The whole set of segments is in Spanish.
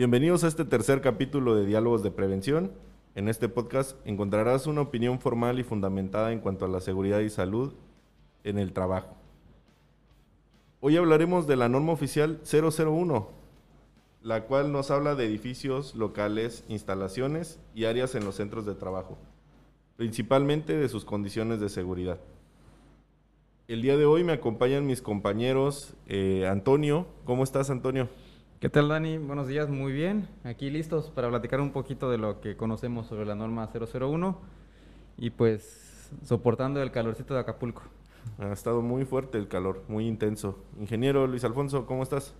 Bienvenidos a este tercer capítulo de Diálogos de Prevención. En este podcast encontrarás una opinión formal y fundamentada en cuanto a la seguridad y salud en el trabajo. Hoy hablaremos de la norma oficial 001, la cual nos habla de edificios, locales, instalaciones y áreas en los centros de trabajo, principalmente de sus condiciones de seguridad. El día de hoy me acompañan mis compañeros eh, Antonio. ¿Cómo estás, Antonio? ¿Qué tal, Dani? Buenos días, muy bien. Aquí listos para platicar un poquito de lo que conocemos sobre la norma 001 y pues soportando el calorcito de Acapulco. Ha estado muy fuerte el calor, muy intenso. Ingeniero Luis Alfonso, ¿cómo estás?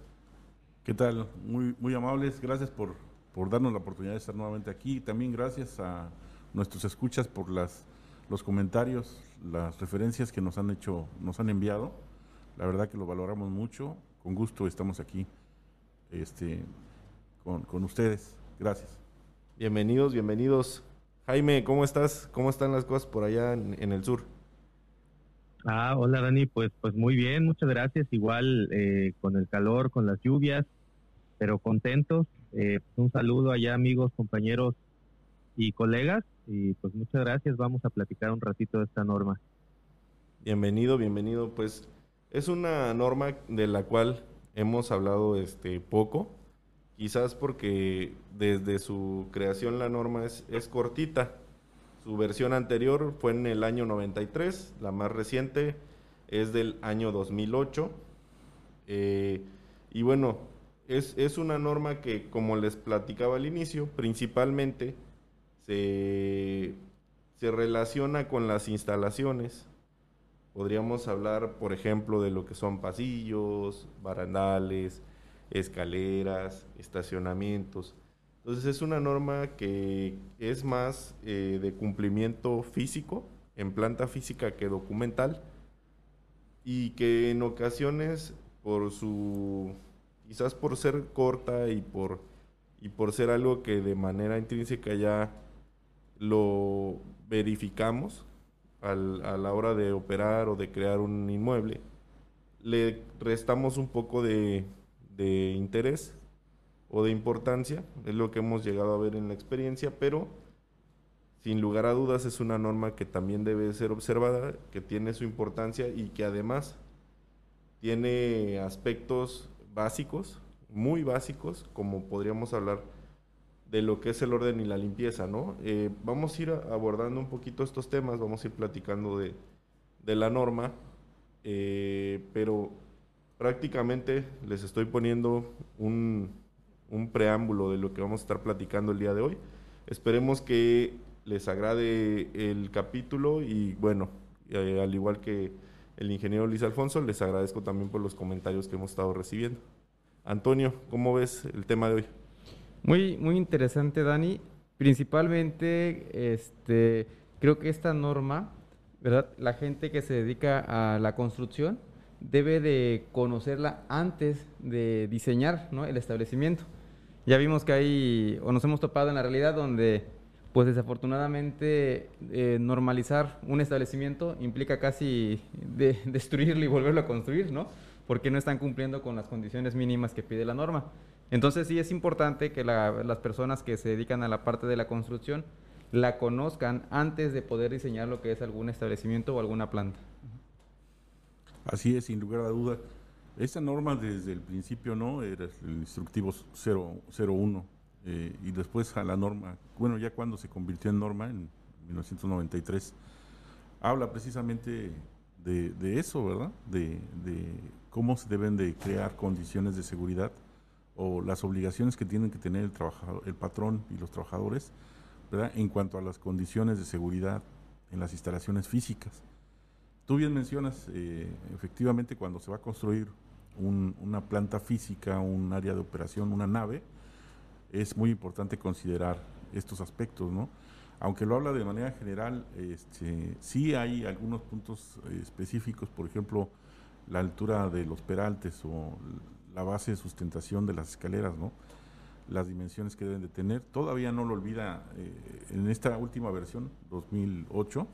¿Qué tal? Muy, muy amables, gracias por, por darnos la oportunidad de estar nuevamente aquí. También gracias a nuestros escuchas por las, los comentarios, las referencias que nos han hecho, nos han enviado. La verdad que lo valoramos mucho. Con gusto estamos aquí este, con, ustedes. Gracias. Bienvenidos, bienvenidos. Jaime, ¿cómo estás? ¿Cómo están las cosas por allá en, el sur? Ah, hola Dani, pues, pues muy bien, muchas gracias. Igual eh, con el calor, con las lluvias, pero contentos. Eh, un saludo allá amigos, compañeros y colegas. Y pues muchas gracias. Vamos a platicar un ratito de esta norma. Bienvenido, bienvenido. Pues es una norma de la cual hemos hablado este, poco, quizás porque desde su creación la norma es, es cortita. Su versión anterior fue en el año 93, la más reciente es del año 2008. Eh, y bueno, es, es, una norma que, como les platicaba al inicio, principalmente se, se relaciona con las instalaciones Podríamos hablar, por ejemplo, de lo que son pasillos, barandales, escaleras, estacionamientos. Entonces es una norma que es más eh, de cumplimiento físico, en planta física que documental, y que en ocasiones por su, quizás por ser corta y por, y por ser algo que de manera intrínseca ya lo verificamos, a la hora de operar o de crear un inmueble, le restamos un poco de, interés o de importancia, es lo que hemos llegado a ver en la experiencia, pero sin lugar a dudas es una norma que también debe ser observada, que tiene su importancia y que además tiene aspectos básicos, muy básicos, como podríamos hablar de lo que es el orden y la limpieza, ¿no? Eh, vamos a ir abordando un poquito estos temas, vamos a ir platicando de, la norma, eh, pero prácticamente les estoy poniendo un, preámbulo de lo que vamos a estar platicando el día de hoy. Esperemos que les agrade el capítulo y bueno, eh, al igual que el ingeniero Luis Alfonso, les agradezco también por los comentarios que hemos estado recibiendo. Antonio, ¿cómo ves el tema de hoy? Muy, muy interesante, Dani. Principalmente, este, creo que esta norma, ¿verdad? La gente que se dedica a la construcción debe de conocerla antes de diseñar ¿no? el establecimiento. Ya vimos que hay, o nos hemos topado en la realidad donde, pues desafortunadamente, eh, normalizar un establecimiento implica casi de destruirlo y volverlo a construir, ¿no? Porque no están cumpliendo con las condiciones mínimas que pide la norma. Entonces sí es importante que las personas que se dedican a la parte de la construcción la conozcan antes de poder diseñar lo que es algún establecimiento o alguna planta. Así es, sin lugar a duda. Esta norma desde el principio no era el instructivo 001 eh, y después a la norma, bueno, ya cuando se convirtió en norma en 1993, habla precisamente de, eso, ¿verdad? De, de, cómo se deben de crear condiciones de seguridad o las obligaciones que tienen que tener el, trabajador, el patrón y los trabajadores ¿verdad? en cuanto a las condiciones de seguridad en las instalaciones físicas. Tú bien mencionas, eh, efectivamente, cuando se va a construir una planta física, un área de operación, una nave, es muy importante considerar estos aspectos, ¿no? Aunque lo habla de manera general, este, sí hay algunos puntos eh, específicos, por ejemplo, la altura de los peraltes o la base de sustentación de las escaleras, ¿no? Las dimensiones que deben de tener. Todavía no lo olvida eh, en esta última versión, 2008,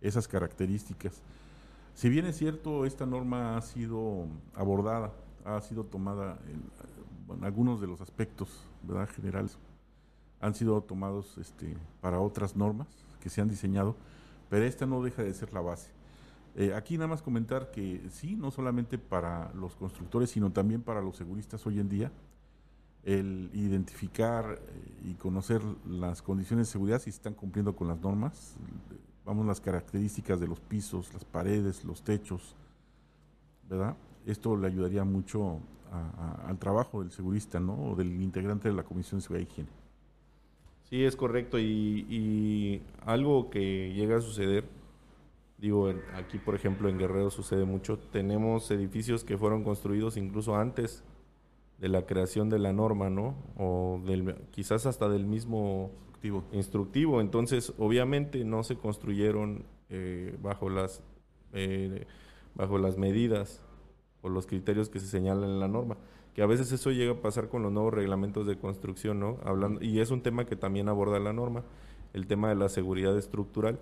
esas características. Si bien es cierto, esta norma ha sido abordada, ha sido tomada algunos de los aspectos generales han sido tomados este, para otras normas que se han diseñado, pero esta no deja de ser la base. Eh, aquí nada más comentar que sí, no solamente para los constructores, sino también para los seguristas hoy en día, el identificar eh, y conocer las condiciones de seguridad si están cumpliendo con las normas, vamos, las características de los pisos, las paredes, los techos, ¿verdad? Esto le ayudaría mucho al trabajo del segurista, ¿no? O del integrante de la Comisión de Seguridad y Higiene. Sí, es correcto. Y, algo que llega a suceder, digo, aquí por ejemplo en Guerrero sucede mucho, tenemos edificios que fueron construidos incluso antes de la creación de la norma, ¿no? O del, quizás hasta del mismo instructivo. instructivo. Entonces, obviamente no se construyeron eh, bajo, las, eh, bajo las medidas o los criterios que se señalan en la norma que a veces eso llega a pasar con los nuevos reglamentos de construcción, ¿no? Hablando, y es un tema que también aborda la norma, el tema de la seguridad estructural,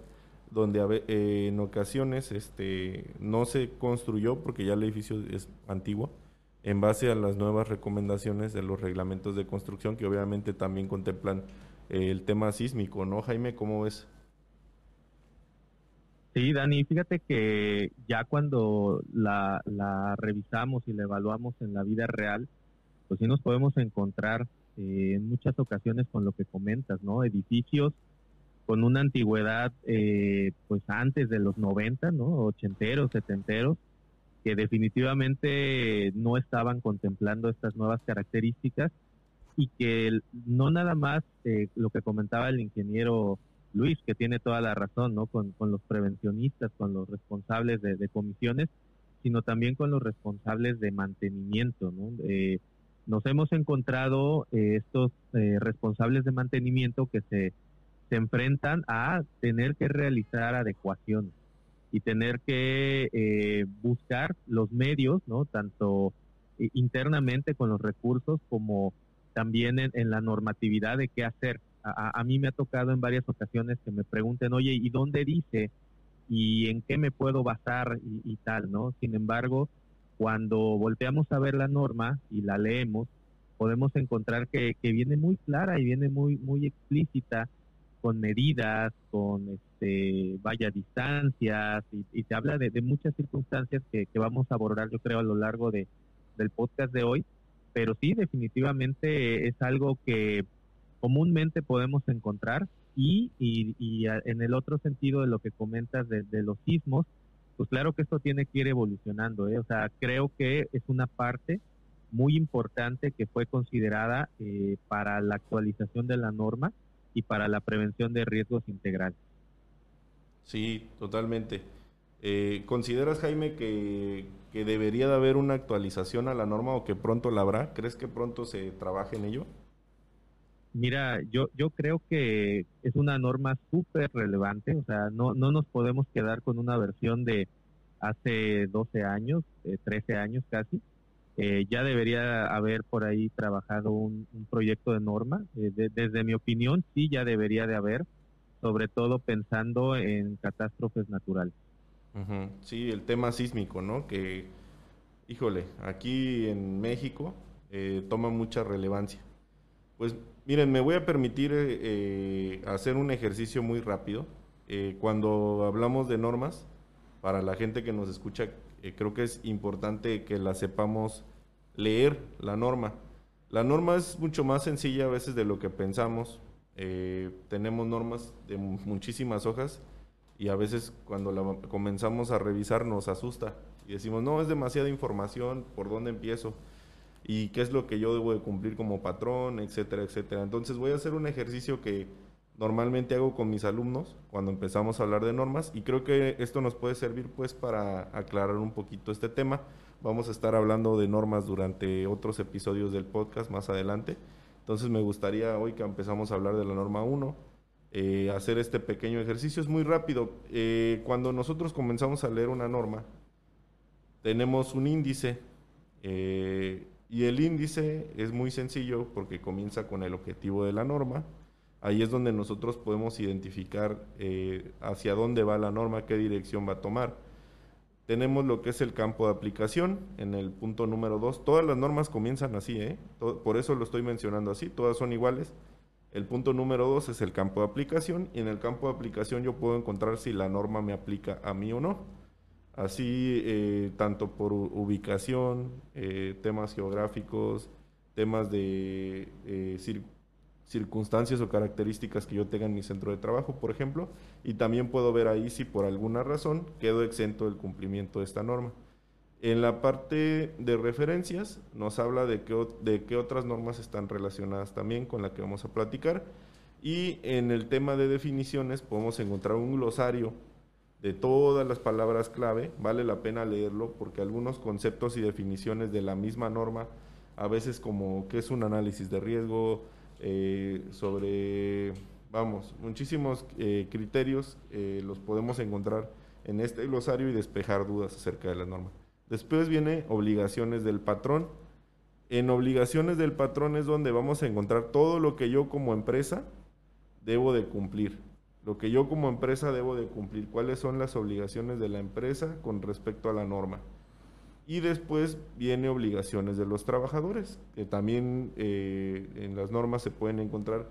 donde eh, en ocasiones este, no se construyó porque ya el edificio es antiguo, en base a las nuevas recomendaciones de los reglamentos de construcción que obviamente también contemplan eh, el tema sísmico, ¿no, Jaime? ¿Cómo ves? Sí, Dani, fíjate que ya cuando la, revisamos y la evaluamos en la vida real, pues sí nos podemos encontrar eh, en muchas ocasiones con lo que comentas, ¿no? Edificios con una antigüedad, eh, pues antes de los 90, ¿no? Ochenteros, setenteros, que definitivamente no estaban contemplando estas nuevas características y que no nada más eh, lo que comentaba el ingeniero Luis, que tiene toda la razón, ¿no? Con, los prevencionistas, con los responsables de, comisiones, sino también con los responsables de mantenimiento, ¿no? Eh, nos hemos encontrado eh, estos eh, responsables de mantenimiento que se, se enfrentan a tener que realizar adecuaciones y tener que buscar los medios, ¿no? Tanto internamente con los recursos como también en la normatividad de qué hacer a, mí me ha tocado en varias ocasiones que me pregunten, oye, ¿y dónde dice? ¿Y en qué me puedo basar? Y, tal, ¿no? Sin embargo, cuando volteamos a ver la norma y la leemos, podemos encontrar que, viene muy clara y viene muy, muy explícita con medidas, con este, vaya distancias y, y te habla de, muchas circunstancias que, vamos a abordar yo creo a lo largo de, del podcast de hoy, pero sí definitivamente es algo que comúnmente podemos encontrar y, y, en el otro sentido de lo que comentas de, los sismos, pues claro que esto tiene que ir evolucionando, ¿eh? o sea, creo que es una parte muy importante que fue considerada eh, para la actualización de la norma y para la prevención de riesgos integrales. Sí, totalmente. Eh, ¿Consideras, Jaime, que, que, debería de haber una actualización a la norma o que pronto la habrá? ¿Crees que pronto se trabaje en ello? Mira, yo, yo creo que es una norma súper relevante, o sea, no, no nos podemos quedar con una versión de hace 12 años, 13 años casi. Eh, ya debería haber por ahí trabajado un, proyecto de norma. Eh, desde mi opinión, sí, ya debería de haber, sobre todo pensando en catástrofes naturales. Sí, el tema sísmico, ¿no? Que, híjole, aquí en México eh, toma mucha relevancia. Pues Miren, me voy a permitir eh, hacer un ejercicio muy rápido. Cuando hablamos de normas, para la gente que nos escucha, creo que es importante que la sepamos leer, la norma. La norma es mucho más sencilla a veces de lo que pensamos. tenemos normas de muchísimas hojas y a veces cuando la comenzamos a revisar nos asusta y decimos, no, es demasiada información, ¿por dónde empiezo? y qué es lo que yo debo de cumplir como patrón, etcétera, etcétera. Entonces voy a hacer un ejercicio que normalmente hago con mis alumnos cuando empezamos a hablar de normas y creo que esto nos puede servir pues para aclarar un poquito este tema. Vamos a estar hablando de normas durante otros episodios del podcast más adelante. Entonces me gustaría hoy que empezamos a hablar de la norma 1, eh, hacer este pequeño ejercicio. Es muy rápido. Eh, cuando nosotros comenzamos a leer una norma, tenemos un índice. Eh, y el índice es muy sencillo porque comienza con el objetivo de la norma. Ahí es donde nosotros podemos identificar eh, hacia dónde va la norma, qué dirección va a tomar. tenemos lo que es el campo de aplicación en el punto número 2. Todas las normas comienzan así, ¿eh? por eso lo estoy mencionando así, todas son iguales. El punto número 2 es el campo de aplicación y en el campo de aplicación yo puedo encontrar si la norma me aplica a mí o no. Así, eh, tanto por ubicación, temas geográficos, temas de eh, circunstancias o características que yo tenga en mi centro de trabajo, por ejemplo, y también puedo ver ahí si por alguna razón quedo exento del cumplimiento de esta norma. En la parte de referencias nos habla de qué, de qué otras normas están relacionadas también con la que vamos a platicar. Y en el tema de definiciones podemos encontrar un glosario de todas las palabras clave. Vale la pena leerlo porque algunos conceptos y definiciones de la misma norma, a veces como qué es un análisis de riesgo, eh, sobre, vamos, muchísimos eh, criterios eh, los podemos encontrar en este glosario y despejar dudas acerca de la norma. Después viene obligaciones del patrón. En obligaciones del patrón es donde vamos a encontrar todo lo que yo como empresa debo de cumplir. Lo que yo como empresa debo de cumplir. ¿Cuáles son las obligaciones de la empresa con respecto a la norma? Y después viene obligaciones de los trabajadores, que también eh, en las normas se pueden encontrar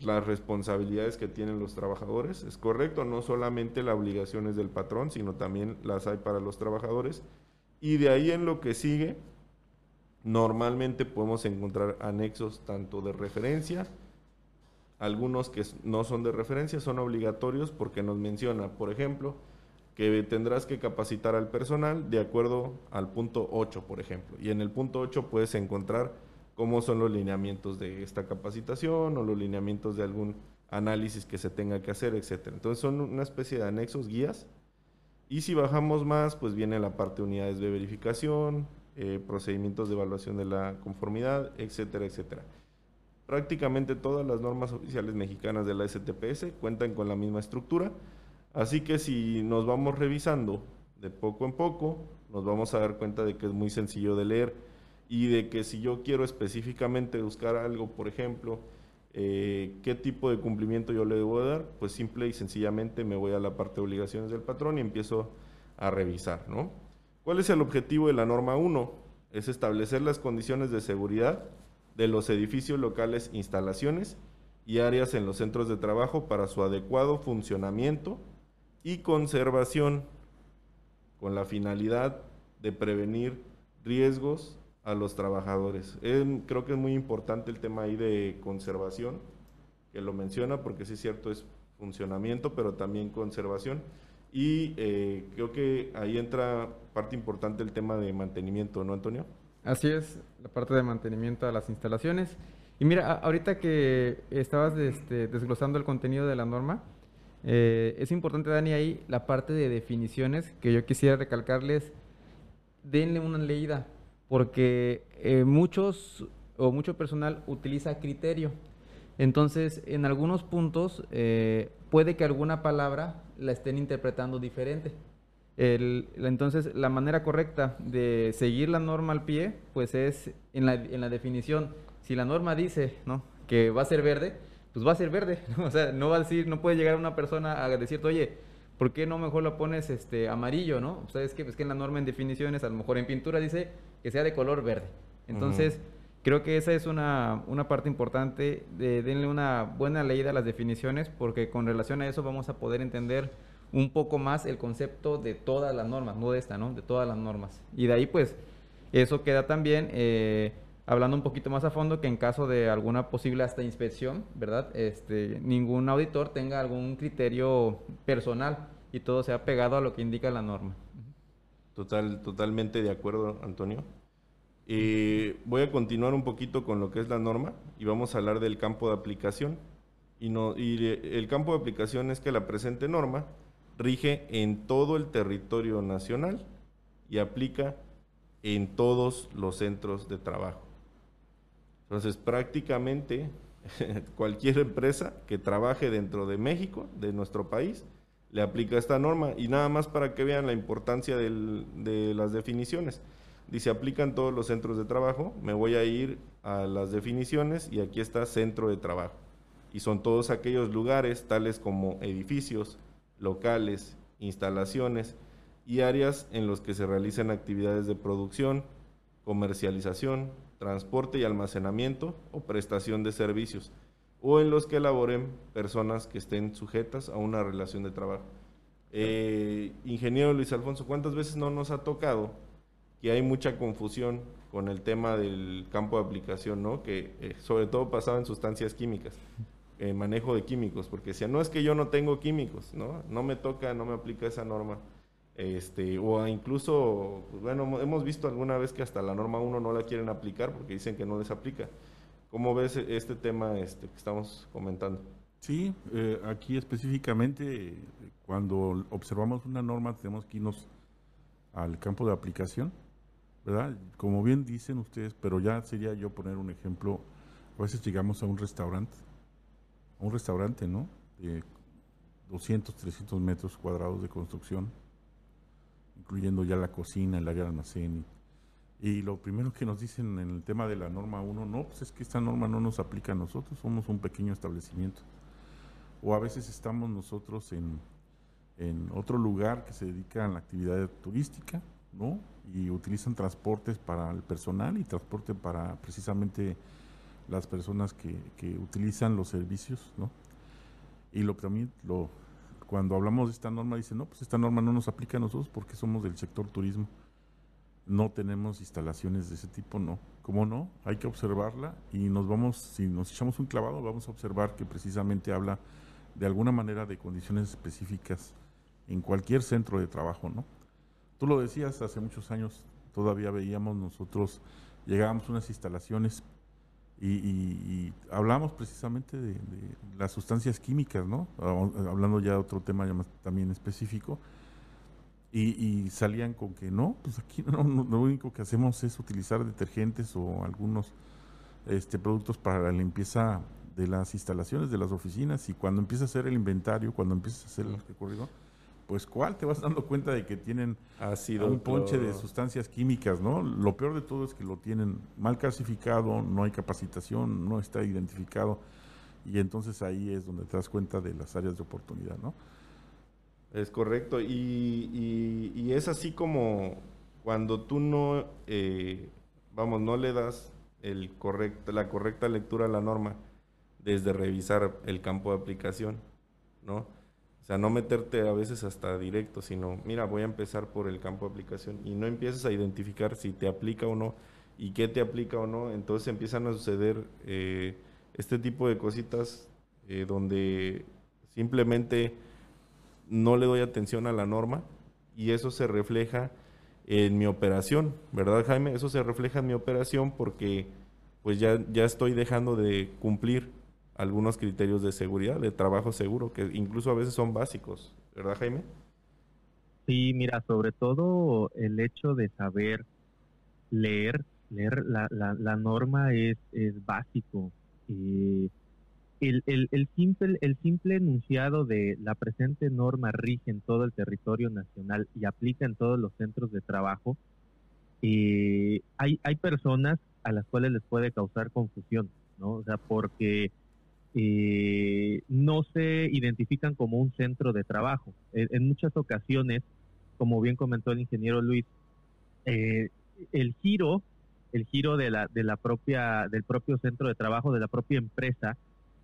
las responsabilidades que tienen los trabajadores. Es correcto, no solamente las obligaciones del patrón, sino también las hay para los trabajadores. Y de ahí en lo que sigue, normalmente podemos encontrar anexos tanto de referencia, algunos que no son de referencia, son obligatorios porque nos menciona, por ejemplo, que tendrás que capacitar al personal de acuerdo al punto 8, por ejemplo. Y en el punto 8 puedes encontrar cómo son los lineamientos de esta capacitación o los lineamientos de algún análisis que se tenga que hacer, etcétera. Entonces son una especie de anexos, guías y si bajamos más, pues viene la parte de unidades de verificación, eh, procedimientos de evaluación de la conformidad, etcétera, etcétera. Prácticamente todas las normas oficiales mexicanas de la STPS cuentan con la misma estructura, así que si nos vamos revisando de poco en poco, nos vamos a dar cuenta de que es muy sencillo de leer y de que si yo quiero específicamente buscar algo, por ejemplo, eh, qué tipo de cumplimiento yo le debo dar, pues simple y sencillamente me voy a la parte de obligaciones del patrón y empiezo a revisar, ¿no? ¿Cuál es el objetivo de la norma 1? Es establecer las condiciones de seguridad de los edificios locales, instalaciones y áreas en los centros de trabajo para su adecuado funcionamiento y conservación con la finalidad de prevenir riesgos a los trabajadores. creo que es muy importante el tema ahí de conservación, que lo menciona porque sí es cierto, es funcionamiento, pero también conservación. Y eh, creo que ahí entra parte importante el tema de mantenimiento, ¿no, Antonio? Así es, la parte de mantenimiento a las instalaciones. Y mira, ahorita que estabas este, desglosando el contenido de la norma, eh, es importante, Dani, ahí la parte de definiciones que yo quisiera recalcarles. Denle una leída, porque eh, muchos o mucho personal utiliza criterio. Entonces, en algunos puntos eh, puede que alguna palabra la estén interpretando diferente. entonces, la manera correcta de seguir la norma al pie, pues es en la, en la definición. Si la norma dice ¿no? que va a ser verde, pues va a ser verde. O sea, no va a decir, no puede llegar una persona a decirte, oye, ¿por qué no mejor lo pones este amarillo, no? ¿Sabes qué? Pues que en la norma en definiciones, a lo mejor en pintura dice que sea de color verde. Entonces, creo que esa es una, una parte importante. De, denle una buena leída a las definiciones, porque con relación a eso vamos a poder entender un poco más el concepto de todas las normas, no de esta, ¿no? De todas las normas. Y de ahí, pues, eso queda también eh, hablando un poquito más a fondo que en caso de alguna posible hasta inspección, ¿verdad? Este, ningún auditor tenga algún criterio personal y todo sea pegado a lo que indica la norma. Total, totalmente de acuerdo, Antonio. Voy a continuar un poquito con lo que es la norma y vamos a hablar del campo de aplicación. Y, no, y el campo de aplicación es que la presente norma rige en todo el territorio nacional y aplica en todos los centros de trabajo. Entonces, prácticamente cualquier empresa que trabaje dentro de México, de nuestro país, le aplica esta norma. Y nada más para que vean la importancia de las definiciones. Dice, aplican todos los centros de trabajo. Me voy a ir a las definiciones y aquí está centro de trabajo. Y son todos aquellos lugares, tales como edificios, locales, instalaciones y áreas en los que se realicen actividades de producción, comercialización, transporte y almacenamiento o prestación de servicios, o en los que laboren personas que estén sujetas a una relación de trabajo. Eh, ingeniero Luis Alfonso, ¿cuántas veces no nos ha tocado que hay mucha confusión con el tema del campo de aplicación, ¿no? Que eh, sobre todo pasaba en sustancias químicas, eh, manejo de químicos, porque decía, no es que yo no tengo químicos, ¿no? No me toca, no me aplica esa norma. Este, o incluso, pues, bueno, hemos visto alguna vez que hasta la norma 1 no la quieren aplicar porque dicen que no les aplica. ¿Cómo ves este tema este, que estamos comentando? Sí, eh, aquí específicamente, cuando observamos una norma, tenemos que irnos al campo de aplicación ¿verdad? Como bien dicen ustedes, pero ya sería yo poner un ejemplo, a veces llegamos a un restaurante, a un restaurante, ¿no? De 200, 300 metros cuadrados de construcción, incluyendo ya la cocina, el área de almacén. Y, lo primero que nos dicen en el tema de la norma 1, no, pues es que esta norma no nos aplica a nosotros, somos un pequeño establecimiento. O a veces estamos nosotros en, en otro lugar que se dedica a la actividad turística, ¿no? Y utilizan transportes para el personal y transporte para precisamente las personas que, que utilizan los servicios, ¿no? Y lo también lo cuando hablamos de esta norma dicen, "No, pues esta norma no nos aplica a nosotros porque somos del sector turismo. No tenemos instalaciones de ese tipo, no. ¿Cómo no? Hay que observarla y nos vamos si nos echamos un clavado, vamos a observar que precisamente habla de alguna manera de condiciones específicas en cualquier centro de trabajo, ¿no? Tú lo decías, hace muchos años todavía veíamos nosotros, llegábamos a unas instalaciones y, hablamos precisamente de, las sustancias químicas, ¿no? Hablando ya de otro tema también específico. Y, salían con que no, pues aquí no, lo único que hacemos es utilizar detergentes o algunos este, productos para la limpieza de las instalaciones, de las oficinas, y cuando empieza a hacer el inventario, cuando empieza a hacer el recorrido, pues ¿cuál? Te vas dando cuenta de que tienen un ponche de sustancias químicas, ¿no? Lo peor de todo es que lo tienen mal clasificado, no hay capacitación, no está identificado y entonces ahí es donde te das cuenta de las áreas de oportunidad, ¿no? Es correcto y, es así como cuando tú no, eh, vamos, no le das el correcto, la correcta lectura a la norma desde revisar el campo de aplicación, ¿no? Sea, no meterte a veces hasta directo, sino, mira, voy a empezar por el campo de aplicación y no empieces a identificar si te aplica o no y qué te aplica o no. Entonces empiezan a suceder eh, este tipo de cositas eh, donde simplemente no le doy atención a la norma y eso se refleja en mi operación, ¿verdad Jaime? Eso se refleja en mi operación porque pues ya, ya estoy dejando de cumplir algunos criterios de seguridad, de trabajo seguro, que incluso a veces son básicos, ¿verdad Jaime? Sí, mira, sobre todo el hecho de saber leer, leer la, la, norma es, es básico. Eh, el, el, el, simple, el simple enunciado de la presente norma rige en todo el territorio nacional y aplica en todos los centros de trabajo, eh, hay, hay personas a las cuales les puede causar confusión, ¿no? O sea, porque eh, no se identifican como un centro de trabajo. En, muchas ocasiones, como bien comentó el ingeniero Luis, eh, el giro, el giro de la, de la propia, del propio centro de trabajo, de la propia empresa,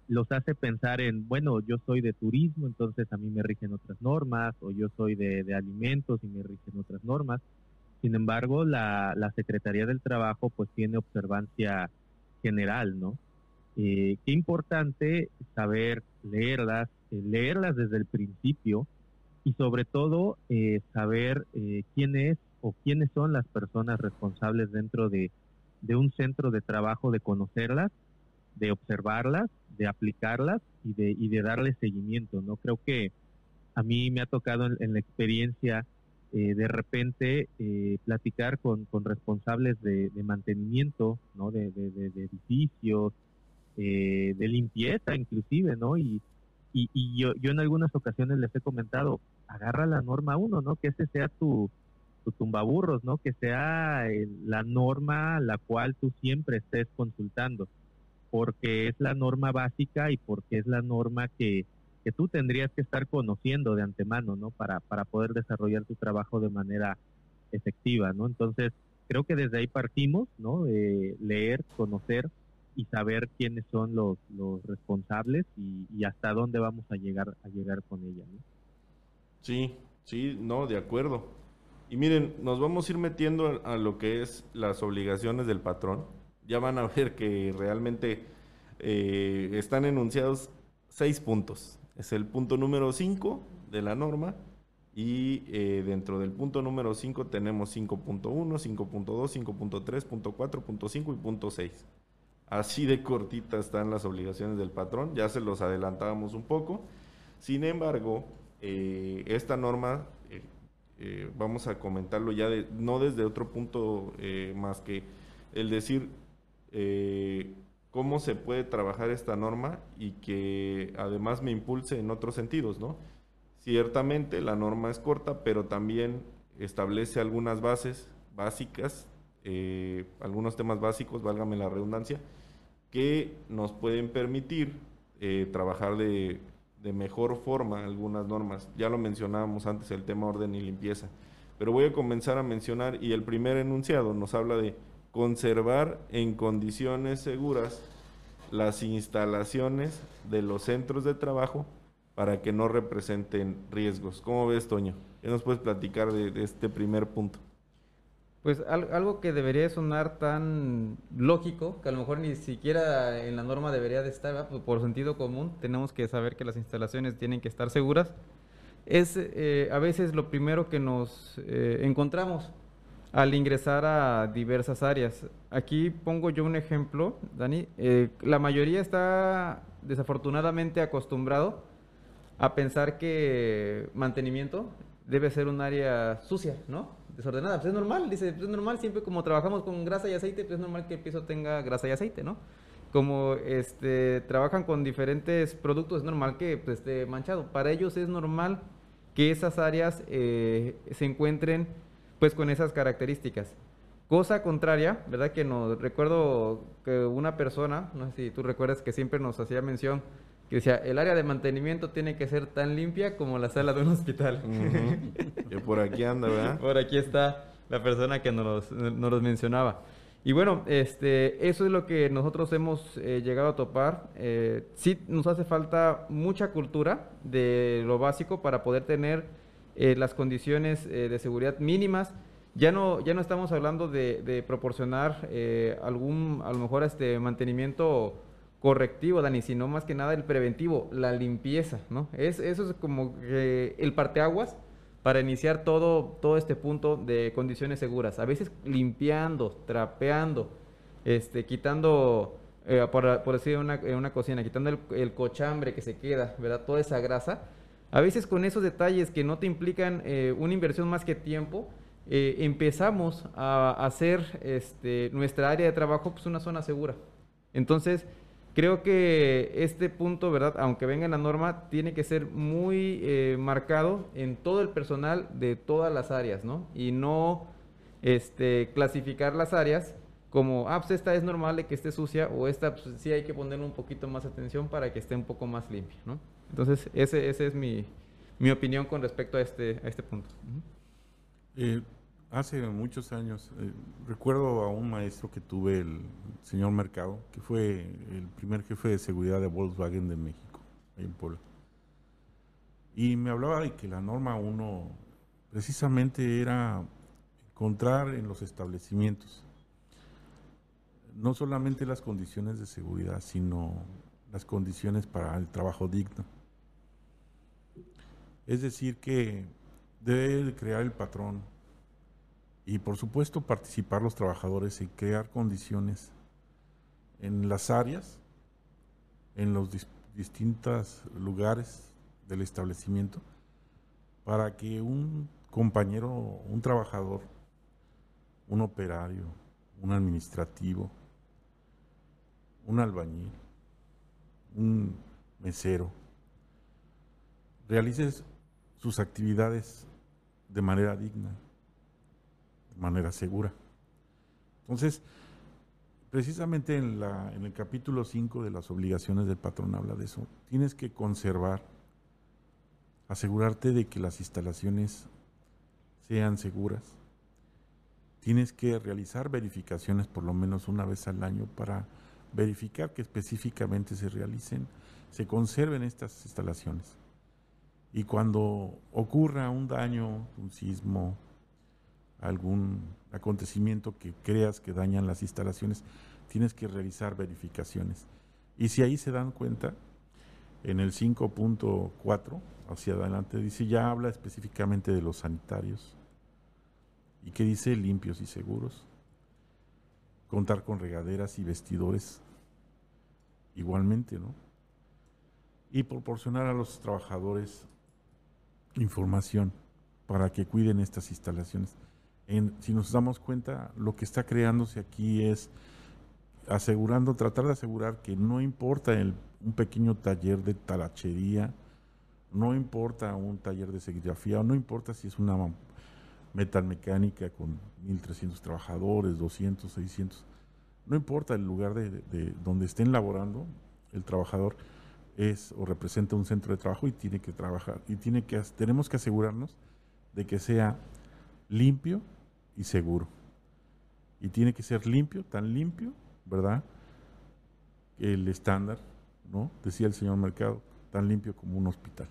los hace pensar en, bueno, yo soy de turismo, entonces a mí me rigen otras normas, o yo soy de, alimentos y me rigen otras normas. Sin embargo, la, la Secretaría del Trabajo pues tiene observancia general, ¿no? Eh, qué importante saber leerlas, eh, leerlas desde el principio y sobre todo eh, saber quién es o quiénes son las personas responsables dentro de, un centro de trabajo, de conocerlas, de observarlas, de aplicarlas y de, y de darle seguimiento. No creo que a mí me ha tocado en, la experiencia de repente platicar con, responsables de, mantenimiento, ¿no? de, de edificios, eh, de limpieza inclusive, ¿no? Y, y, yo, yo en algunas ocasiones les he comentado, agarra la norma uno, ¿no? Que ese sea tu, tu tumbaburros, ¿no? Que sea eh, la norma la cual tú siempre estés consultando, porque es la norma básica y porque es la norma que, que tú tendrías que estar conociendo de antemano, ¿no? Para, para poder desarrollar tu trabajo de manera efectiva, ¿no? Entonces, creo que desde ahí partimos, ¿no? De leer, conocer y saber quiénes son los, los responsables y, hasta dónde vamos a llegar a llegar con ella. Sí, sí, no, de acuerdo. Y miren, nos vamos a ir metiendo a, lo que es las obligaciones del patrón. Ya van a ver que realmente eh, están enunciados seis puntos. Es el punto número 5 de la norma y eh, dentro del punto número 5 tenemos 5.1, 5.2, 5.3, 4, 5 y punto 6. Así de cortita están las obligaciones del patrón, ya se los adelantábamos un poco. Sin embargo, eh, esta norma, eh, vamos a comentarlo ya de, no desde otro punto más que el decir cómo se puede trabajar esta norma y que además me impulse en otros sentidos, ¿no? Ciertamente la norma es corta, pero también establece algunas bases básicas, eh, algunos temas básicos, válgame la redundancia, que nos pueden permitir eh, trabajar de, mejor forma algunas normas. Ya lo mencionábamos antes, el tema orden y limpieza. Pero voy a comenzar a mencionar, y el primer enunciado nos habla de conservar en condiciones seguras las instalaciones de los centros de trabajo para que no representen riesgos. ¿Cómo ves, Toño? ¿Qué nos puedes platicar de, este primer punto? Pues algo que debería sonar tan lógico, que a lo mejor ni siquiera en la norma debería de estar, pues, por sentido común, tenemos que saber que las instalaciones tienen que estar seguras, es eh, a veces lo primero que nos eh, encontramos al ingresar a diversas áreas. Aquí pongo yo un ejemplo, Dani. Eh, la mayoría está desafortunadamente acostumbrado a pensar que mantenimiento debe ser un área sucia, ¿no? Desordenada. Pues es normal, dice, pues es normal, siempre como trabajamos con grasa y aceite, pues es normal que el piso tenga grasa y aceite, ¿no? Como este, trabajan con diferentes productos, es normal que pues, esté manchado. Para ellos es normal que esas áreas eh, se encuentren pues con esas características. Cosa contraria, ¿verdad? Que nos recuerdo que una persona, no sé si tú recuerdas que siempre nos hacía mención, que decía, el área de mantenimiento tiene que ser tan limpia como la sala de un hospital. que por aquí anda, ¿verdad? Por aquí está la persona que nos, nos mencionaba. Y bueno, este, eso es lo que nosotros hemos eh, llegado a topar. Eh, sí nos hace falta mucha cultura de lo básico para poder tener eh, las condiciones eh, de seguridad mínimas. Ya no, ya no estamos hablando de, proporcionar eh, algún, a lo mejor, este mantenimiento correctivo, Dani, sino más que nada el preventivo, la limpieza, ¿no? Es, eso es como el parteaguas para iniciar todo, todo este punto de condiciones seguras. A veces limpiando, trapeando, este, quitando, por, por, decir una, una cocina, quitando el, el, cochambre que se queda, ¿verdad? Toda esa grasa, a veces con esos detalles que no te implican eh, una inversión más que tiempo, eh, empezamos a hacer este, nuestra área de trabajo pues, una zona segura. Entonces, creo que este punto, ¿verdad? Aunque venga en la norma, tiene que ser muy eh, marcado en todo el personal de todas las áreas, ¿no? Y no este, clasificar las áreas como, ah, pues esta es normal de que esté sucia o esta pues, sí hay que ponerle un poquito más atención para que esté un poco más limpia, ¿no? Entonces, ese, ese es mi, mi opinión con respecto a este, a este punto. Eh, hace muchos años, eh, recuerdo a un maestro que tuve, el señor Mercado, que fue el primer jefe de seguridad de Volkswagen de México, en Puebla. Y me hablaba de que la norma 1 precisamente era encontrar en los establecimientos no solamente las condiciones de seguridad, sino las condiciones para el trabajo digno. Es decir, que debe crear el patrón y por supuesto participar los trabajadores y crear condiciones en las áreas, en los distintos lugares del establecimiento, para que un compañero, un trabajador, un operario, un administrativo, un albañil, un mesero, realice sus actividades de manera digna, manera segura. Entonces, precisamente en, el capítulo 5 de las obligaciones del patrón habla de eso. Tienes que conservar asegurarte de que las instalaciones sean seguras. Tienes que realizar verificaciones por lo menos una vez al año para verificar que específicamente se realicen, se conserven estas instalaciones. Y cuando ocurra un daño, un sismo, algún acontecimiento que creas que dañan las instalaciones, tienes que realizar verificaciones. Y si ahí se dan cuenta, en el 5.4 hacia adelante dice, ya habla específicamente de los sanitarios. ¿Y qué dice? Limpios y seguros. Contar con regaderas y vestidores igualmente, ¿no? Y proporcionar a los trabajadores información para que cuiden estas instalaciones. Si nos damos cuenta, lo que está creándose aquí es asegurando, tratar de asegurar que no importa el, un pequeño taller de talachería, no importa un taller de serigrafía, no importa si es una metalmecánica con 1.300 trabajadores, 200, 600, no importa el lugar de, de, donde estén laborando, el trabajador es o representa un centro de trabajo y tiene que trabajar y tiene que tenemos que asegurarnos de que sea limpio y seguro. Y tiene que ser limpio, tan limpio ¿verdad? El estándar, ¿no? Decía el señor Mercado, tan limpio como un hospital.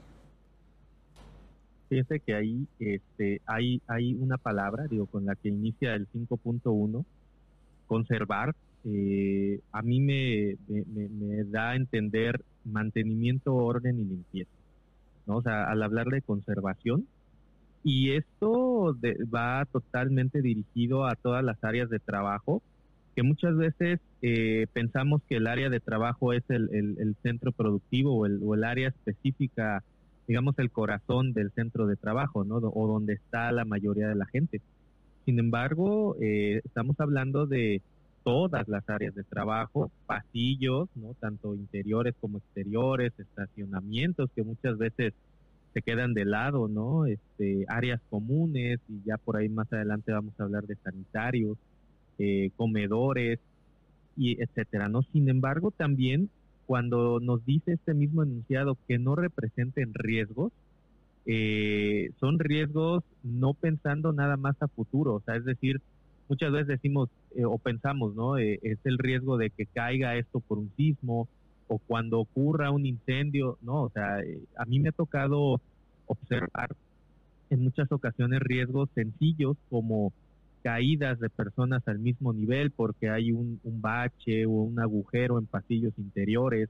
Fíjese que ahí este, hay, hay una palabra, digo, con la que inicia el 5.1, conservar. Eh, a mí me, me, da a entender mantenimiento, orden y limpieza. ¿no? O sea, al hablar de conservación, y esto va totalmente dirigido a todas las áreas de trabajo, que muchas veces eh, pensamos que el área de trabajo es el, centro productivo o el, área específica, digamos el corazón del centro de trabajo, ¿no? O donde está la mayoría de la gente. Sin embargo, eh, estamos hablando de todas las áreas de trabajo, pasillos, ¿no? Tanto interiores como exteriores, estacionamientos que muchas veces se quedan de lado, ¿no? Este, áreas comunes y ya por ahí más adelante vamos a hablar de sanitarios eh, comedores, y etcétera, ¿no? Sin embargo, también cuando nos dice este mismo enunciado que no representen riesgos, eh, son riesgos no pensando nada más a futuro, o sea, es decir, muchas veces decimos eh, o pensamos, ¿no? es el riesgo de que caiga esto por un sismo o cuando ocurra un incendio, ¿no? O sea, a mí me ha tocado observar en muchas ocasiones riesgos sencillos como caídas de personas al mismo nivel porque hay un, bache o un agujero en pasillos interiores.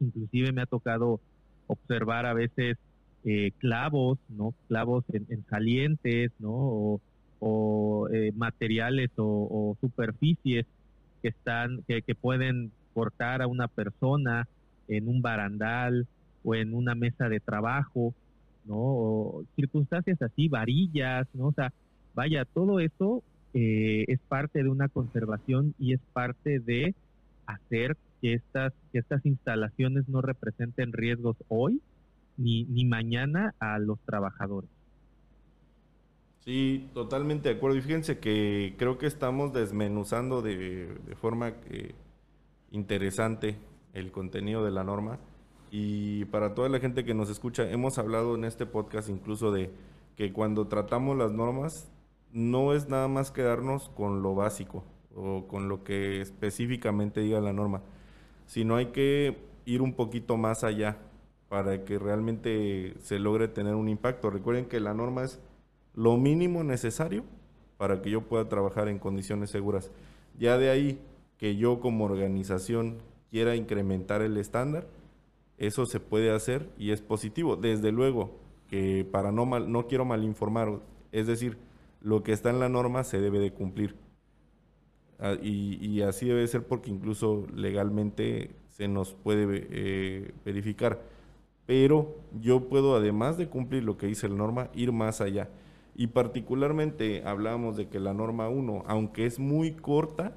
Inclusive me ha tocado observar a veces eh, clavos, ¿no? Clavos en, salientes, ¿no? O, eh, materiales o, superficies que están, que, que pueden cortar a una persona en un barandal o en una mesa de trabajo, ¿no? O circunstancias así, varillas, ¿no? O sea, Vaya, todo eso eh, es parte de una conservación y es parte de hacer que estas, que estas instalaciones no representen riesgos hoy ni, ni mañana a los trabajadores. Sí, totalmente de acuerdo. Y fíjense que creo que estamos desmenuzando de, forma eh, interesante el contenido de la norma. Y para toda la gente que nos escucha, hemos hablado en este podcast incluso de que cuando tratamos las normas no es nada más quedarnos con lo básico o con lo que específicamente diga la norma, sino hay que ir un poquito más allá para que realmente se logre tener un impacto. Recuerden que la norma es lo mínimo necesario para que yo pueda trabajar en condiciones seguras. Ya de ahí que yo como organización quiera incrementar el estándar, eso se puede hacer y es positivo. Desde luego que para no mal, no quiero malinformar, es decir, lo que está en la norma se debe de cumplir. Ah, y, así debe ser porque incluso legalmente se nos puede eh, verificar. Pero yo puedo, además de cumplir lo que dice la norma, ir más allá. Y particularmente hablamos de que la norma 1, aunque es muy corta,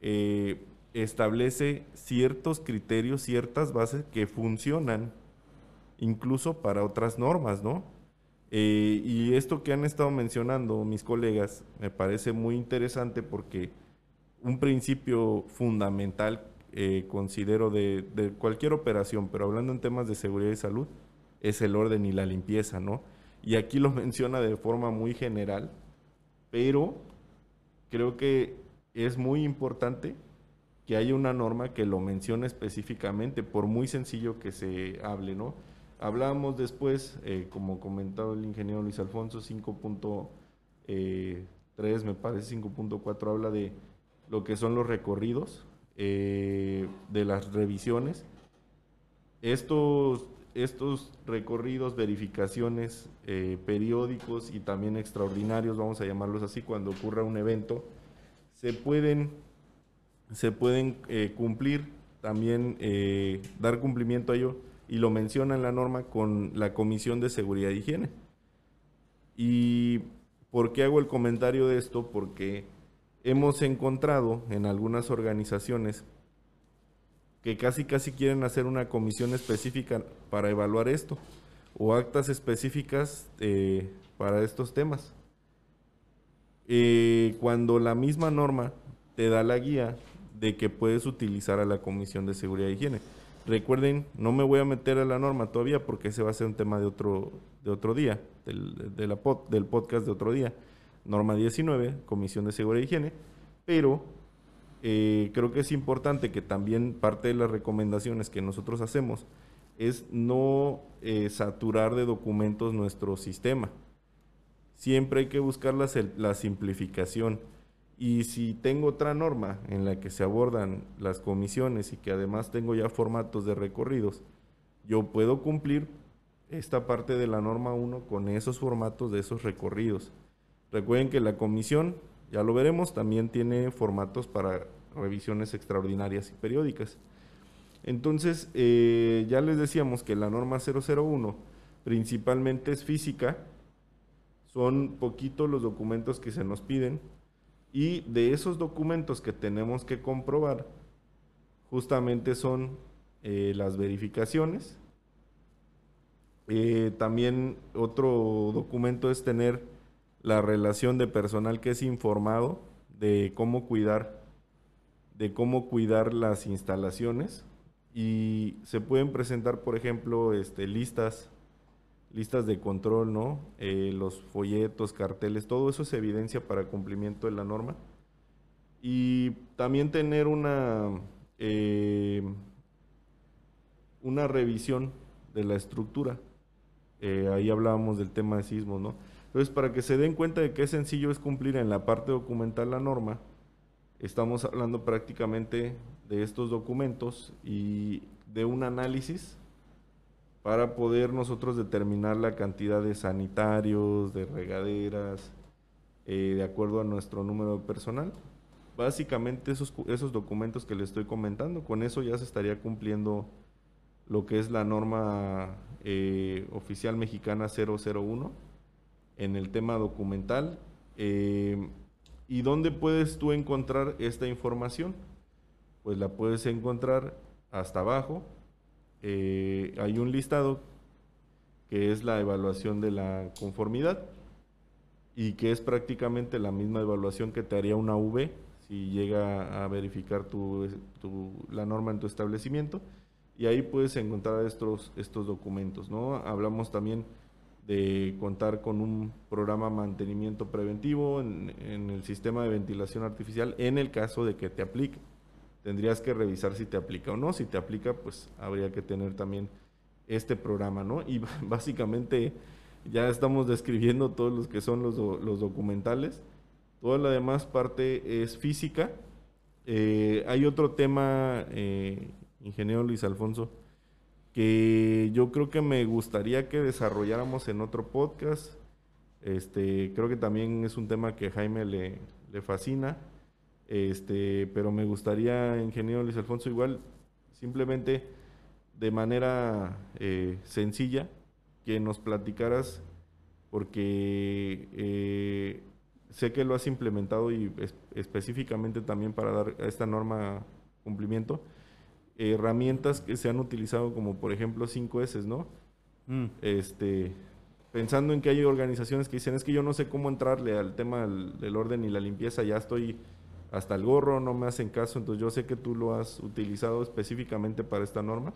eh, establece ciertos criterios, ciertas bases que funcionan incluso para otras normas, ¿no? Eh, y esto que han estado mencionando mis colegas me parece muy interesante porque un principio fundamental, eh, considero, de, cualquier operación, pero hablando en temas de seguridad y salud, es el orden y la limpieza, ¿no? Y aquí lo menciona de forma muy general, pero creo que es muy importante que haya una norma que lo mencione específicamente, por muy sencillo que se hable, ¿no? Hablamos después, eh, como comentaba el ingeniero Luis Alfonso, 5.3, eh, me parece 5.4, habla de lo que son los recorridos, eh, de las revisiones. Estos, estos recorridos, verificaciones periódicos y también extraordinarios, vamos a llamarlos así, cuando ocurra un evento, se pueden, se pueden cumplir, también dar cumplimiento a ello y lo menciona en la norma con la Comisión de Seguridad e Higiene. ¿Y por qué hago el comentario de esto? Porque hemos encontrado en algunas organizaciones que casi casi quieren hacer una comisión específica para evaluar esto o actas específicas eh, para estos temas. Eh, cuando la misma norma te da la guía de que puedes utilizar a la Comisión de Seguridad e Higiene. Recuerden, no me voy a meter a la norma todavía porque ese va a ser un tema de otro, de otro día, del, de la del podcast de otro día. Norma 19, Comisión de Seguridad e Higiene, pero eh, creo que es importante que también parte de las recomendaciones que nosotros hacemos es no eh, saturar de documentos nuestro sistema. Siempre hay que buscar la, la simplificación y si tengo otra norma en la que se abordan las comisiones y que además tengo ya formatos de recorridos, yo puedo cumplir esta parte de la norma 1 con esos formatos de esos recorridos. Recuerden que la comisión, ya lo veremos, también tiene formatos para revisiones extraordinarias y periódicas. Entonces, eh, ya les decíamos que la norma 001 principalmente es física, son poquitos los documentos que se nos piden, y de esos documentos que tenemos que comprobar, justamente son eh, las verificaciones. Eh, también otro documento es tener la relación de personal que es informado de cómo cuidar, de cómo cuidar las instalaciones. Y se pueden presentar, por ejemplo, este, listas listas de control, ¿no? Eh, los folletos, carteles, todo eso es evidencia para cumplimiento de la norma. Y también tener una, eh, una revisión de la estructura. Eh, ahí hablábamos del tema de sismos, ¿no? Entonces, para que se den cuenta de qué sencillo es cumplir en la parte documental la norma, estamos hablando prácticamente de estos documentos y de un análisis para poder nosotros determinar la cantidad de sanitarios, de regaderas, eh, de acuerdo a nuestro número de personal. Básicamente esos, esos documentos que les estoy comentando, con eso ya se estaría cumpliendo lo que es la norma eh, oficial mexicana 001 en el tema documental. Eh, ¿Y dónde puedes tú encontrar esta información? Pues la puedes encontrar hasta abajo, eh, hay un listado que es la evaluación de la conformidad y que es prácticamente la misma evaluación que te haría una V si llega a verificar la norma en tu establecimiento y ahí puedes encontrar estos, estos documentos. ¿no? Hablamos también de contar con un programa de mantenimiento preventivo en, en el sistema de ventilación artificial en el caso de que te aplique tendrías que revisar si te aplica o no. Si te aplica, pues habría que tener también este programa, ¿no? Y básicamente ya estamos describiendo todos los que son los, los documentales. Toda la demás parte es física. Eh, hay otro tema, eh, ingeniero Luis Alfonso, que yo creo que me gustaría que desarrolláramos en otro podcast. Este, creo que también es un tema que Jaime le, le fascina este, pero me gustaría, ingeniero Luis Alfonso, igual, simplemente de manera eh, sencilla, que nos platicaras, porque eh, sé que lo has implementado y específicamente también para dar a esta norma cumplimiento, herramientas que se han utilizado como por ejemplo 5S, ¿no? Mm. Este, pensando en que hay organizaciones que dicen, es que yo no sé cómo entrarle al tema del orden y la limpieza, ya estoy hasta el gorro no me hacen caso, entonces yo sé que tú lo has utilizado específicamente para esta norma.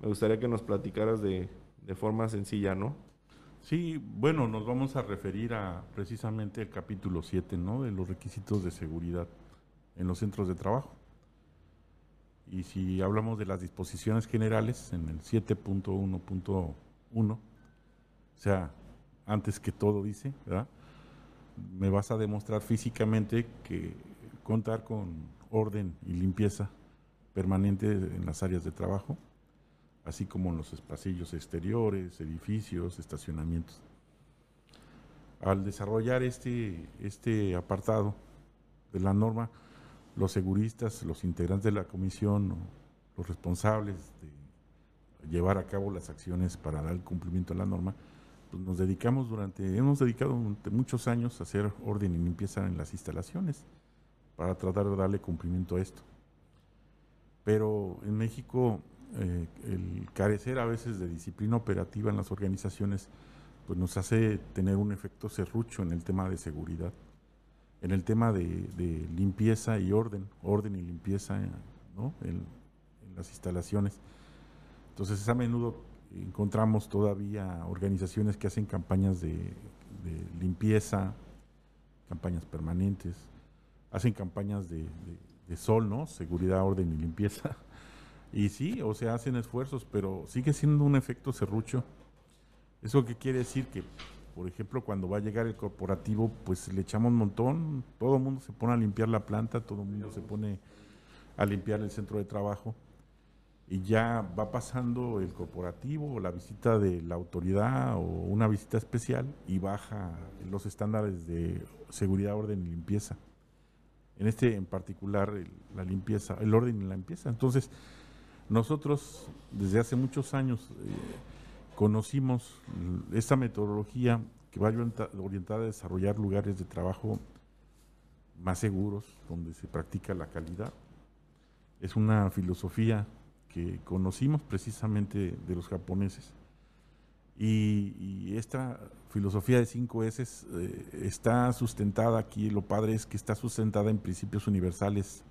Me gustaría que nos platicaras de, de forma sencilla, ¿no? Sí, bueno, nos vamos a referir a precisamente el capítulo 7, ¿no? De los requisitos de seguridad en los centros de trabajo. Y si hablamos de las disposiciones generales en el 7.1.1, o sea, antes que todo dice, ¿verdad? Me vas a demostrar físicamente que contar con orden y limpieza permanente en las áreas de trabajo, así como en los espacios exteriores, edificios, estacionamientos. Al desarrollar este, este apartado de la norma, los seguristas, los integrantes de la comisión, los responsables de llevar a cabo las acciones para dar el cumplimiento a la norma, pues nos dedicamos durante, hemos dedicado durante muchos años a hacer orden y limpieza en las instalaciones para tratar de darle cumplimiento a esto. Pero en México eh, el carecer a veces de disciplina operativa en las organizaciones pues nos hace tener un efecto serrucho en el tema de seguridad, en el tema de, limpieza y orden, orden y limpieza ¿no? en, las instalaciones. Entonces a menudo encontramos todavía organizaciones que hacen campañas de, limpieza, campañas permanentes, hacen campañas de, sol, ¿no? Seguridad, orden y limpieza. Y sí, o sea, hacen esfuerzos, pero sigue siendo un efecto serrucho. ¿Eso qué quiere decir? Que, por ejemplo, cuando va a llegar el corporativo, pues le echamos un montón, todo el mundo se pone a limpiar la planta, todo el mundo se pone a limpiar el centro de trabajo y ya va pasando el corporativo o la visita de la autoridad o una visita especial y baja los estándares de seguridad, orden y limpieza. En este en particular la limpieza, el orden y la limpieza. Entonces, nosotros desde hace muchos años eh, conocimos esta metodología que va orientada a desarrollar lugares de trabajo más seguros, donde se practica la calidad. Es una filosofía que conocimos precisamente de los japoneses. Y, esta filosofía de cinco S eh, está sustentada aquí, lo padre es que está sustentada en principios universales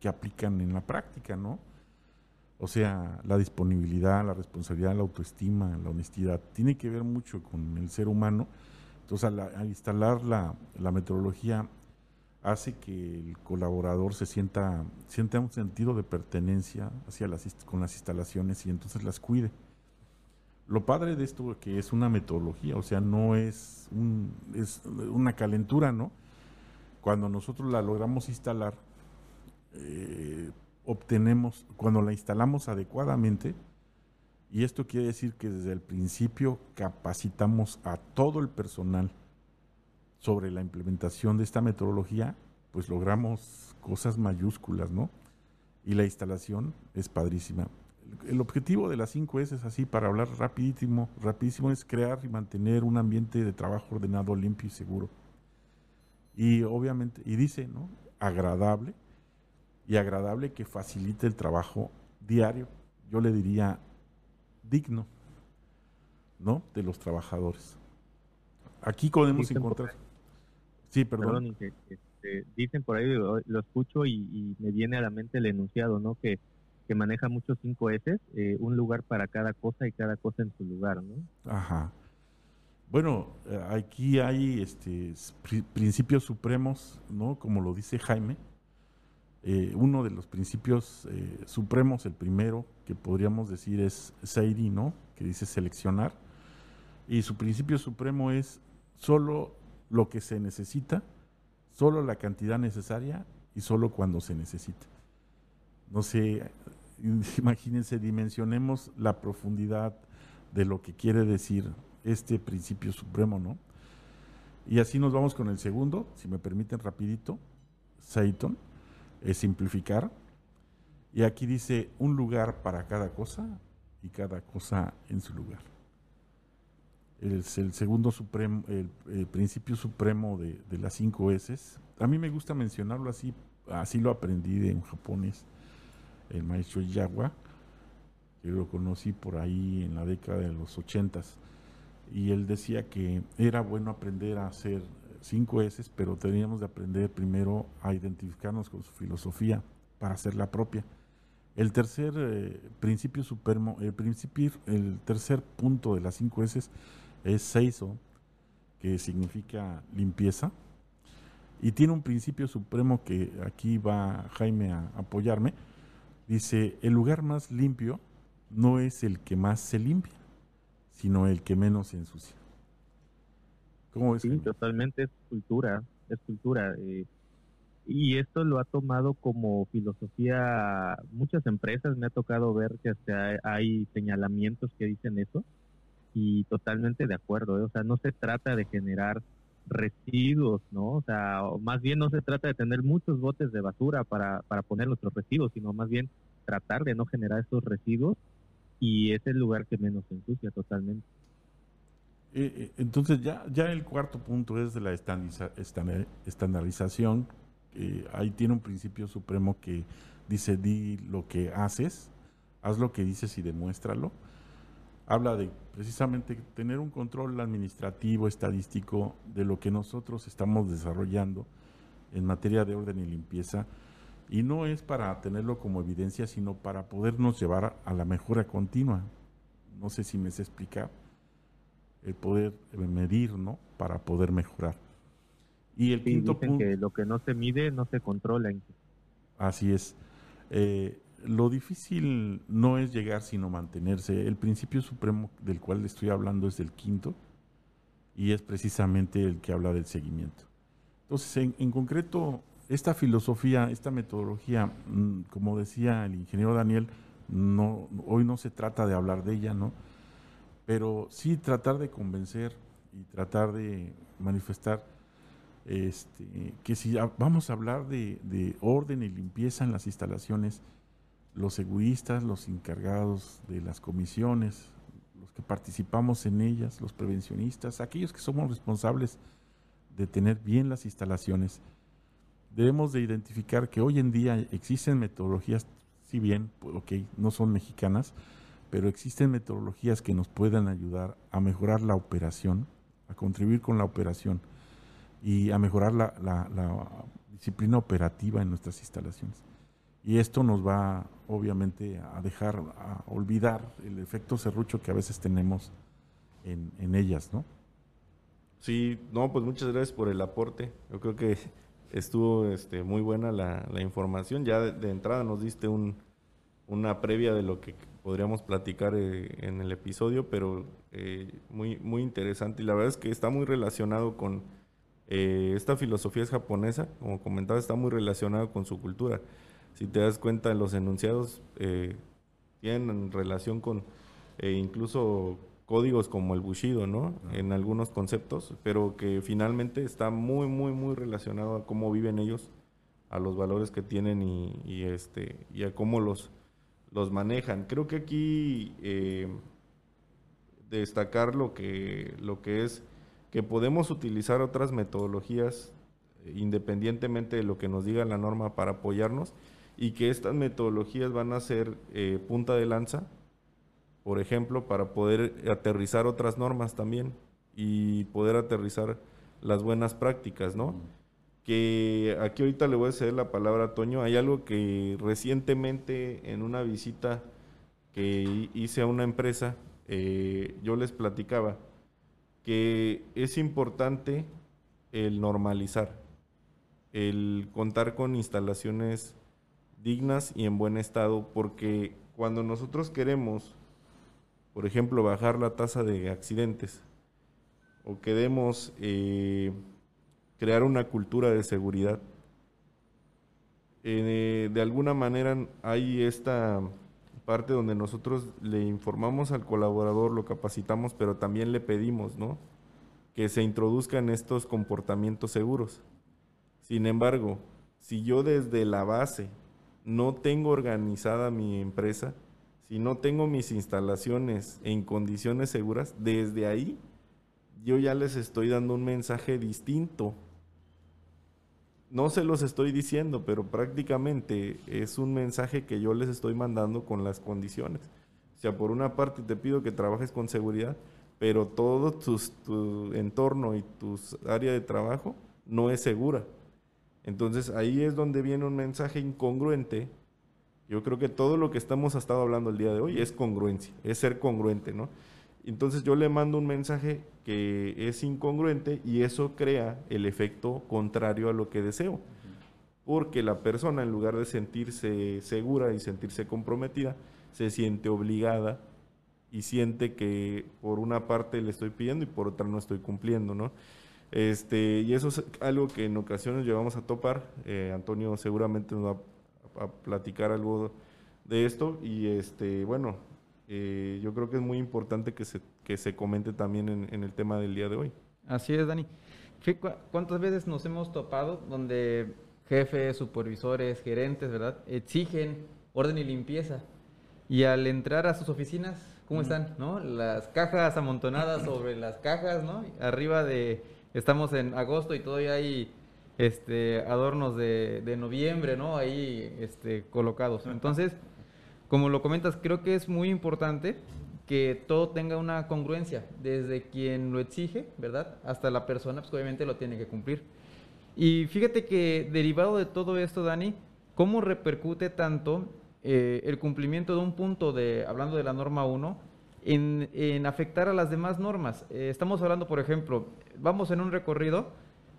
que aplican en la práctica, ¿no? O sea, la disponibilidad, la responsabilidad, la autoestima, la honestidad, tiene que ver mucho con el ser humano. Entonces, al, instalar la, metodología, hace que el colaborador se sienta, sienta un sentido de pertenencia hacia las, con las instalaciones y entonces las cuide. Lo padre de esto es que es una metodología, o sea, no es, un, una calentura, ¿no? Cuando nosotros la logramos instalar, eh, obtenemos, cuando la instalamos adecuadamente, y esto quiere decir que desde el principio capacitamos a todo el personal sobre la implementación de esta metodología, pues logramos cosas mayúsculas, ¿no? Y la instalación es padrísima. El objetivo de las 5 S es así, para hablar rapidísimo, rapidísimo, es crear y mantener un ambiente de trabajo ordenado, limpio y seguro. Y obviamente, y dice, ¿no? Agradable, y agradable que facilite el trabajo diario, yo le diría digno, ¿no? De los trabajadores. Aquí podemos encontrar... sí, perdón. Este, dicen por ahí, lo, escucho y, me viene a la mente el enunciado, ¿no? Que, que maneja muchos cinco S, eh, un lugar para cada cosa y cada cosa en su lugar, ¿no? Ajá. Bueno, eh, aquí hay este, principios supremos, ¿no? Como lo dice Jaime, eh, uno de los principios supremos, el primero que podríamos decir es Seiri, ¿no? Que dice seleccionar. Y su principio supremo es solo lo que se necesita, solo la cantidad necesaria y solo cuando se necesita. No sé, imagínense, dimensionemos la profundidad de lo que quiere decir este principio supremo, ¿no? Y así nos vamos con el segundo, si me permiten rapidito, Seiton es simplificar. Y aquí dice un lugar para cada cosa y cada cosa en su lugar. Es el segundo supremo, el, principio supremo de, las cinco S. A mí me gusta mencionarlo así, así lo aprendí de un japonés, el maestro Yagua, que lo conocí por ahí en la década de los ochentas. Y él decía que era bueno aprender a hacer cinco S, pero teníamos de aprender primero a identificarnos con su filosofía para hacerla propia. El tercer eh, principio supremo, el, principio, el tercer punto de las cinco S es Seiso, que significa limpieza. Y tiene un principio supremo que aquí va Jaime a apoyarme. Dice, el lugar más limpio no es el que más se limpia, sino el que menos se ensucia. ¿Cómo es? Sí, totalmente es cultura, es cultura. Eh, y esto lo ha tomado como filosofía muchas empresas. Me ha tocado ver que hasta hay señalamientos que dicen eso y totalmente de acuerdo. ¿eh? O sea, no se trata de generar residuos, ¿no? O sea, más bien no se trata de tener muchos botes de basura para, para poner nuestros residuos, sino más bien tratar de no generar esos residuos y es el lugar que menos ensucia totalmente. Eh, eh, entonces ya, ya el cuarto punto es de la estandarización. ahí tiene un principio supremo que dice di lo que haces, haz lo que dices y demuéstralo habla de precisamente tener un control administrativo, estadístico de lo que nosotros estamos desarrollando en materia de orden y limpieza. Y no es para tenerlo como evidencia, sino para podernos llevar a la mejora continua. No sé si me sé explicar. El poder medir, ¿no? Para poder mejorar. Y el quinto punto. que lo que no se mide no se controla. Así es. Eh, lo difícil no es llegar sino mantenerse. El principio supremo del cual estoy hablando es el quinto y es precisamente el que habla del seguimiento. Entonces, en, concreto, esta filosofía, esta metodología, mm, como decía el ingeniero Daniel, no, hoy no se trata de hablar de ella, ¿no? Pero sí tratar de convencer y tratar de manifestar este, que si vamos a hablar de, de orden y limpieza en las instalaciones, los egoístas, los encargados de las comisiones, los que participamos en ellas, los prevencionistas, aquellos que somos responsables de tener bien las instalaciones, debemos de identificar que hoy en día existen metodologías, si bien, pues, ok, no son mexicanas, pero existen metodologías que nos puedan ayudar a mejorar la operación, a contribuir con la operación y a mejorar la, la disciplina operativa en nuestras instalaciones. Y esto nos va obviamente a dejar, a olvidar el efecto serrucho que a veces tenemos en, en ellas, ¿no? Sí, no, pues muchas gracias por el aporte. Yo creo que estuvo este, muy buena la, la información. Ya de, entrada nos diste un, una previa de lo que podríamos platicar eh, en el episodio, pero eh, muy, muy interesante. Y la verdad es que está muy relacionado con eh, esta filosofía es japonesa, como comentaba, está muy relacionado con su cultura si te das cuenta, los enunciados eh, tienen relación con eh, incluso códigos como el Bushido, ¿no? En algunos conceptos, pero que finalmente está muy, muy, muy relacionado a cómo viven ellos, a los valores que tienen y, este, y a cómo los, los manejan. Creo que aquí eh, destacar lo que, lo que es que podemos utilizar otras metodologías independientemente de lo que nos diga la norma para apoyarnos y que estas metodologías van a ser eh, punta de lanza, por ejemplo, para poder aterrizar otras normas también y poder aterrizar las buenas prácticas, ¿no? Que aquí ahorita le voy a ceder la palabra a Toño. Hay algo que recientemente en una visita que hice a una empresa, eh, yo les platicaba que es importante el normalizar, el contar con instalaciones dignas y en buen estado, porque cuando nosotros queremos, por ejemplo, bajar la tasa de accidentes o queremos eh, crear una cultura de seguridad, eh, de alguna manera hay esta parte donde nosotros le informamos al colaborador, lo capacitamos, pero también le pedimos, ¿no? Que se introduzcan estos comportamientos seguros. Sin embargo, si yo desde la base no tengo organizada mi empresa, si no tengo mis instalaciones en condiciones seguras, desde ahí yo ya les estoy dando un mensaje distinto. No se los estoy diciendo, pero prácticamente es un mensaje que yo les estoy mandando con las condiciones. O sea, por una parte te pido que trabajes con seguridad, pero todo tu entorno y tu área de trabajo no es segura. Entonces ahí es donde viene un mensaje incongruente Yo creo que todo lo que estamos estado hablando el día de hoy es congruencia, es ser congruente, ¿no? Entonces yo le mando un mensaje que es incongruente y eso crea el efecto contrario a lo que deseo. Porque la persona, en lugar de sentirse segura y sentirse comprometida, se siente obligada y siente que por una parte le estoy pidiendo y por otra no estoy cumpliendo, ¿no? Este, y eso es algo que en ocasiones llevamos a topar. Eh, Antonio seguramente nos va a, platicar algo de esto. Y este, bueno, eh, yo creo que es muy importante que se, que se comente también en, el tema del día de hoy. Así es, Dani. ¿Cuántas veces nos hemos topado donde jefes, supervisores, gerentes, ¿verdad? Exigen orden y limpieza. Y al entrar a sus oficinas, ¿cómo están? ¿No? Las cajas amontonadas sobre las cajas, ¿no? Arriba de estamos en agosto y todavía hay este, adornos de, noviembre, ¿no? Ahí este, colocados. Entonces, como lo comentas, creo que es muy importante que todo tenga una congruencia, desde quien lo exige, ¿verdad? Hasta la persona, pues obviamente lo tiene que cumplir. Y fíjate que derivado de todo esto, Dani, ¿cómo repercute tanto eh, el cumplimiento de un punto de, hablando de la norma 1, en, afectar a las demás normas. Eh, estamos hablando, por ejemplo, vamos en un recorrido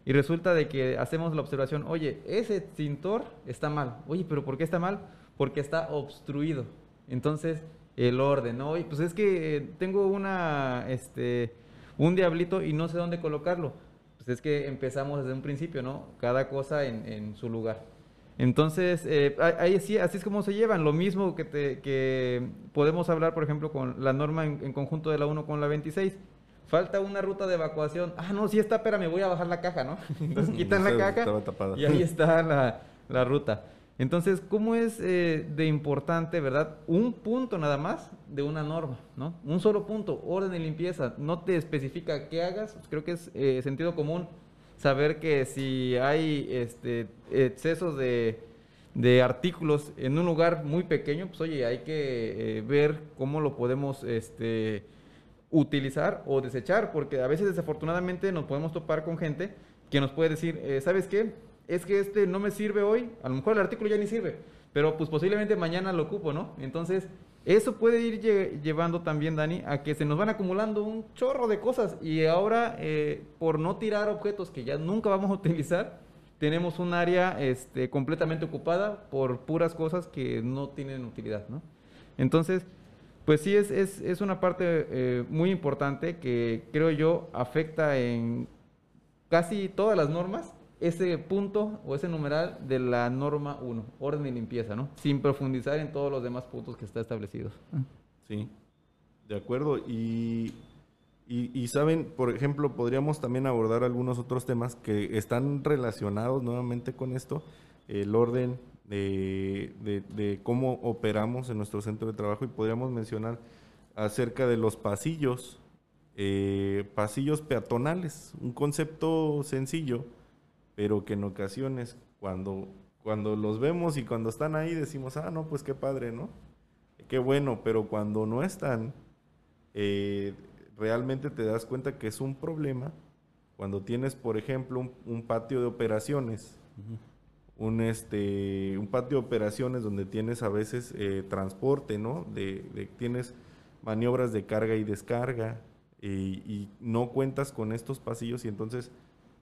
y resulta de que hacemos la observación, oye, ese extintor está mal. Oye, pero ¿por qué está mal? Porque está obstruido. Entonces, el orden, ¿no? Oye, pues es que eh, tengo una, este, un diablito y no sé dónde colocarlo. Pues es que empezamos desde un principio, ¿no? Cada cosa en, en su lugar. Entonces, eh, ahí sí, así es como se llevan. Lo mismo que, te, que podemos hablar, por ejemplo, con la norma en, conjunto de la 1 con la 26. Falta una ruta de evacuación. Ah, no, sí está, me voy a bajar la caja, ¿no? Entonces quitan la caja y ahí está la, la ruta. Entonces, ¿cómo es eh, de importante, verdad? Un punto nada más de una norma, ¿no? Un solo punto, orden y limpieza. No te especifica qué hagas. Creo que es eh, sentido común saber que si hay este, excesos de, artículos en un lugar muy pequeño, pues oye, hay que eh, ver cómo lo podemos este, utilizar o desechar, porque a veces desafortunadamente nos podemos topar con gente que nos puede decir, eh, ¿sabes qué? Es que este no me sirve hoy, a lo mejor el artículo ya ni sirve, pero pues posiblemente mañana lo ocupo, ¿no? Entonces, eso puede ir llevando también, Dani, a que se nos van acumulando un chorro de cosas y ahora, eh, por no tirar objetos que ya nunca vamos a utilizar, tenemos un área este, completamente ocupada por puras cosas que no tienen utilidad, ¿no? Entonces, pues sí, es, es, es una parte eh, muy importante que creo yo afecta en casi todas las normas ese punto o ese numeral de la norma 1, orden y limpieza, ¿no? Sin profundizar en todos los demás puntos que está establecidos. Sí, de acuerdo. Y, y, saben, por ejemplo, podríamos también abordar algunos otros temas que están relacionados nuevamente con esto, el orden de, de, cómo operamos en nuestro centro de trabajo y podríamos mencionar acerca de los pasillos, eh, pasillos peatonales, un concepto sencillo pero que en ocasiones cuando, cuando los vemos y cuando están ahí decimos, ah, no, pues qué padre, ¿no? Qué bueno, pero cuando no están, eh, realmente te das cuenta que es un problema cuando tienes, por ejemplo, un, patio de operaciones, un, este, un patio de operaciones donde tienes a veces eh, transporte, ¿no? De, tienes maniobras de carga y descarga y no cuentas con estos pasillos y entonces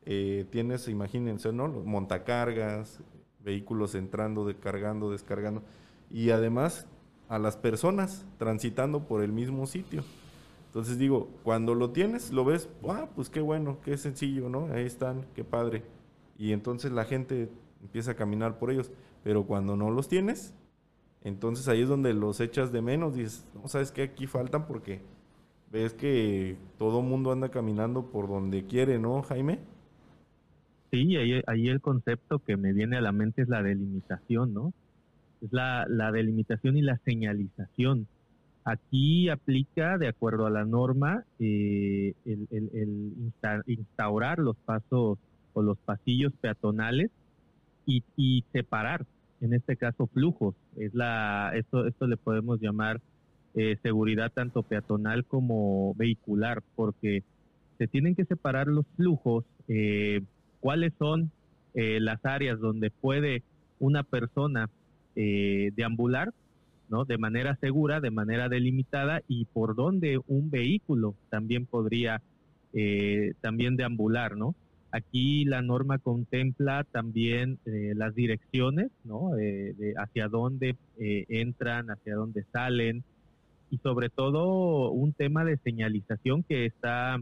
eh, tienes, imagínense, ¿no? Montacargas, vehículos entrando, descargando, descargando. Y además a las personas transitando por el mismo sitio. Entonces digo, cuando lo tienes, lo ves, ah, pues qué bueno, qué sencillo, ¿no? Ahí están, qué padre. Y entonces la gente empieza a caminar por ellos. Pero cuando no los tienes, entonces ahí es donde los echas de menos. Dices, no, sabes que aquí faltan porque ves que todo mundo anda caminando por donde quiere, ¿no, Jaime? Sí, ahí, el concepto que me viene a la mente es la delimitación, ¿no? Es la, delimitación y la señalización. Aquí aplica, de acuerdo a la norma, eh, el, instaurar los pasos o los pasillos peatonales y, separar, en este caso, flujos. Es la, esto, esto le podemos llamar eh, seguridad tanto peatonal como vehicular, porque se tienen que separar los flujos eh, cuáles son eh, las áreas donde puede una persona eh, deambular, ¿no? De manera segura, de manera delimitada y por donde un vehículo también podría eh, también deambular, ¿no? Aquí la norma contempla también eh, las direcciones, ¿no? de hacia dónde entran, hacia dónde salen y sobre todo un tema de señalización que está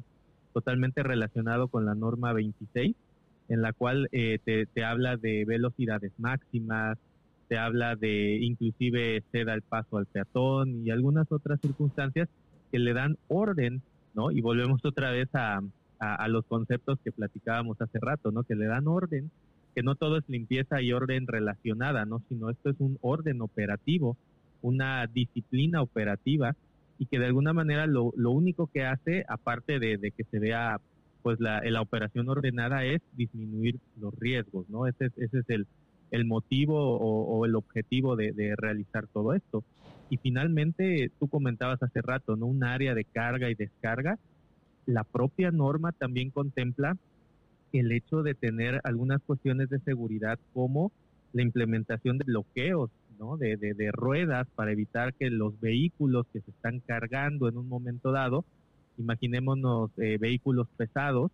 totalmente relacionado con la norma 26, en la cual eh, te, habla de velocidades máximas, te habla de inclusive ceda el paso al peatón y algunas otras circunstancias que le dan orden, ¿no? Y volvemos otra vez a, a, los conceptos que platicábamos hace rato, ¿no? Que le dan orden, que no todo es limpieza y orden relacionada, ¿no? Sino esto es un orden operativo, una disciplina operativa y que de alguna manera lo, lo único que hace, aparte de, que se vea pues la, la, operación ordenada, es disminuir los riesgos, ¿no? Ese, ese es el, el motivo o, el objetivo de, de, realizar todo esto. Y finalmente, tú comentabas hace rato, ¿no? Un área de carga y descarga. La propia norma también contempla el hecho de tener algunas cuestiones de seguridad como la implementación de bloqueos de, ruedas para evitar que los vehículos que se están cargando en un momento dado, imaginémonos eh, vehículos pesados,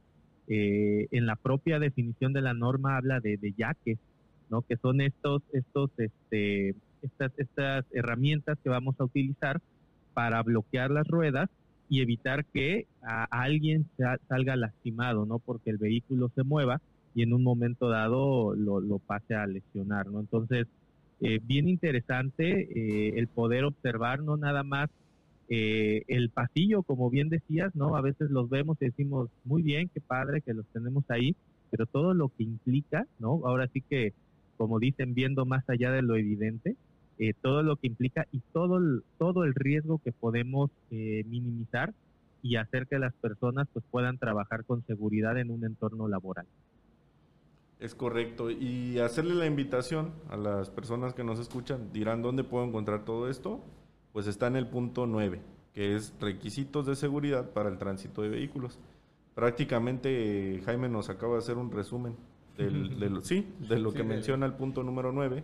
eh, en la propia definición de la norma habla de, de yaques, ¿no? que son estos, estos, este, estas, estas herramientas que vamos a utilizar para bloquear las ruedas y evitar que a alguien salga lastimado, ¿no? Porque el vehículo se mueva y en un momento dado lo, lo pase a lesionar, ¿no? Entonces, eh, bien interesante eh, el poder observar no nada más eh, el pasillo, como bien decías, ¿no? A veces los vemos y decimos, muy bien, qué padre que los tenemos ahí, pero todo lo que implica, ¿no? Ahora sí que, como dicen, viendo más allá de lo evidente, todo lo que implica y todo el, todo el riesgo que podemos minimizar y hacer que las personas pues puedan trabajar con seguridad en un entorno laboral. Es correcto. Y hacerle la invitación a las personas que nos escuchan, dirán dónde puedo encontrar todo esto. Pues está en el punto 9, que es requisitos de seguridad para el tránsito de vehículos. Prácticamente Jaime nos acaba de hacer un resumen del, de lo, sí, de lo que menciona el punto número 9.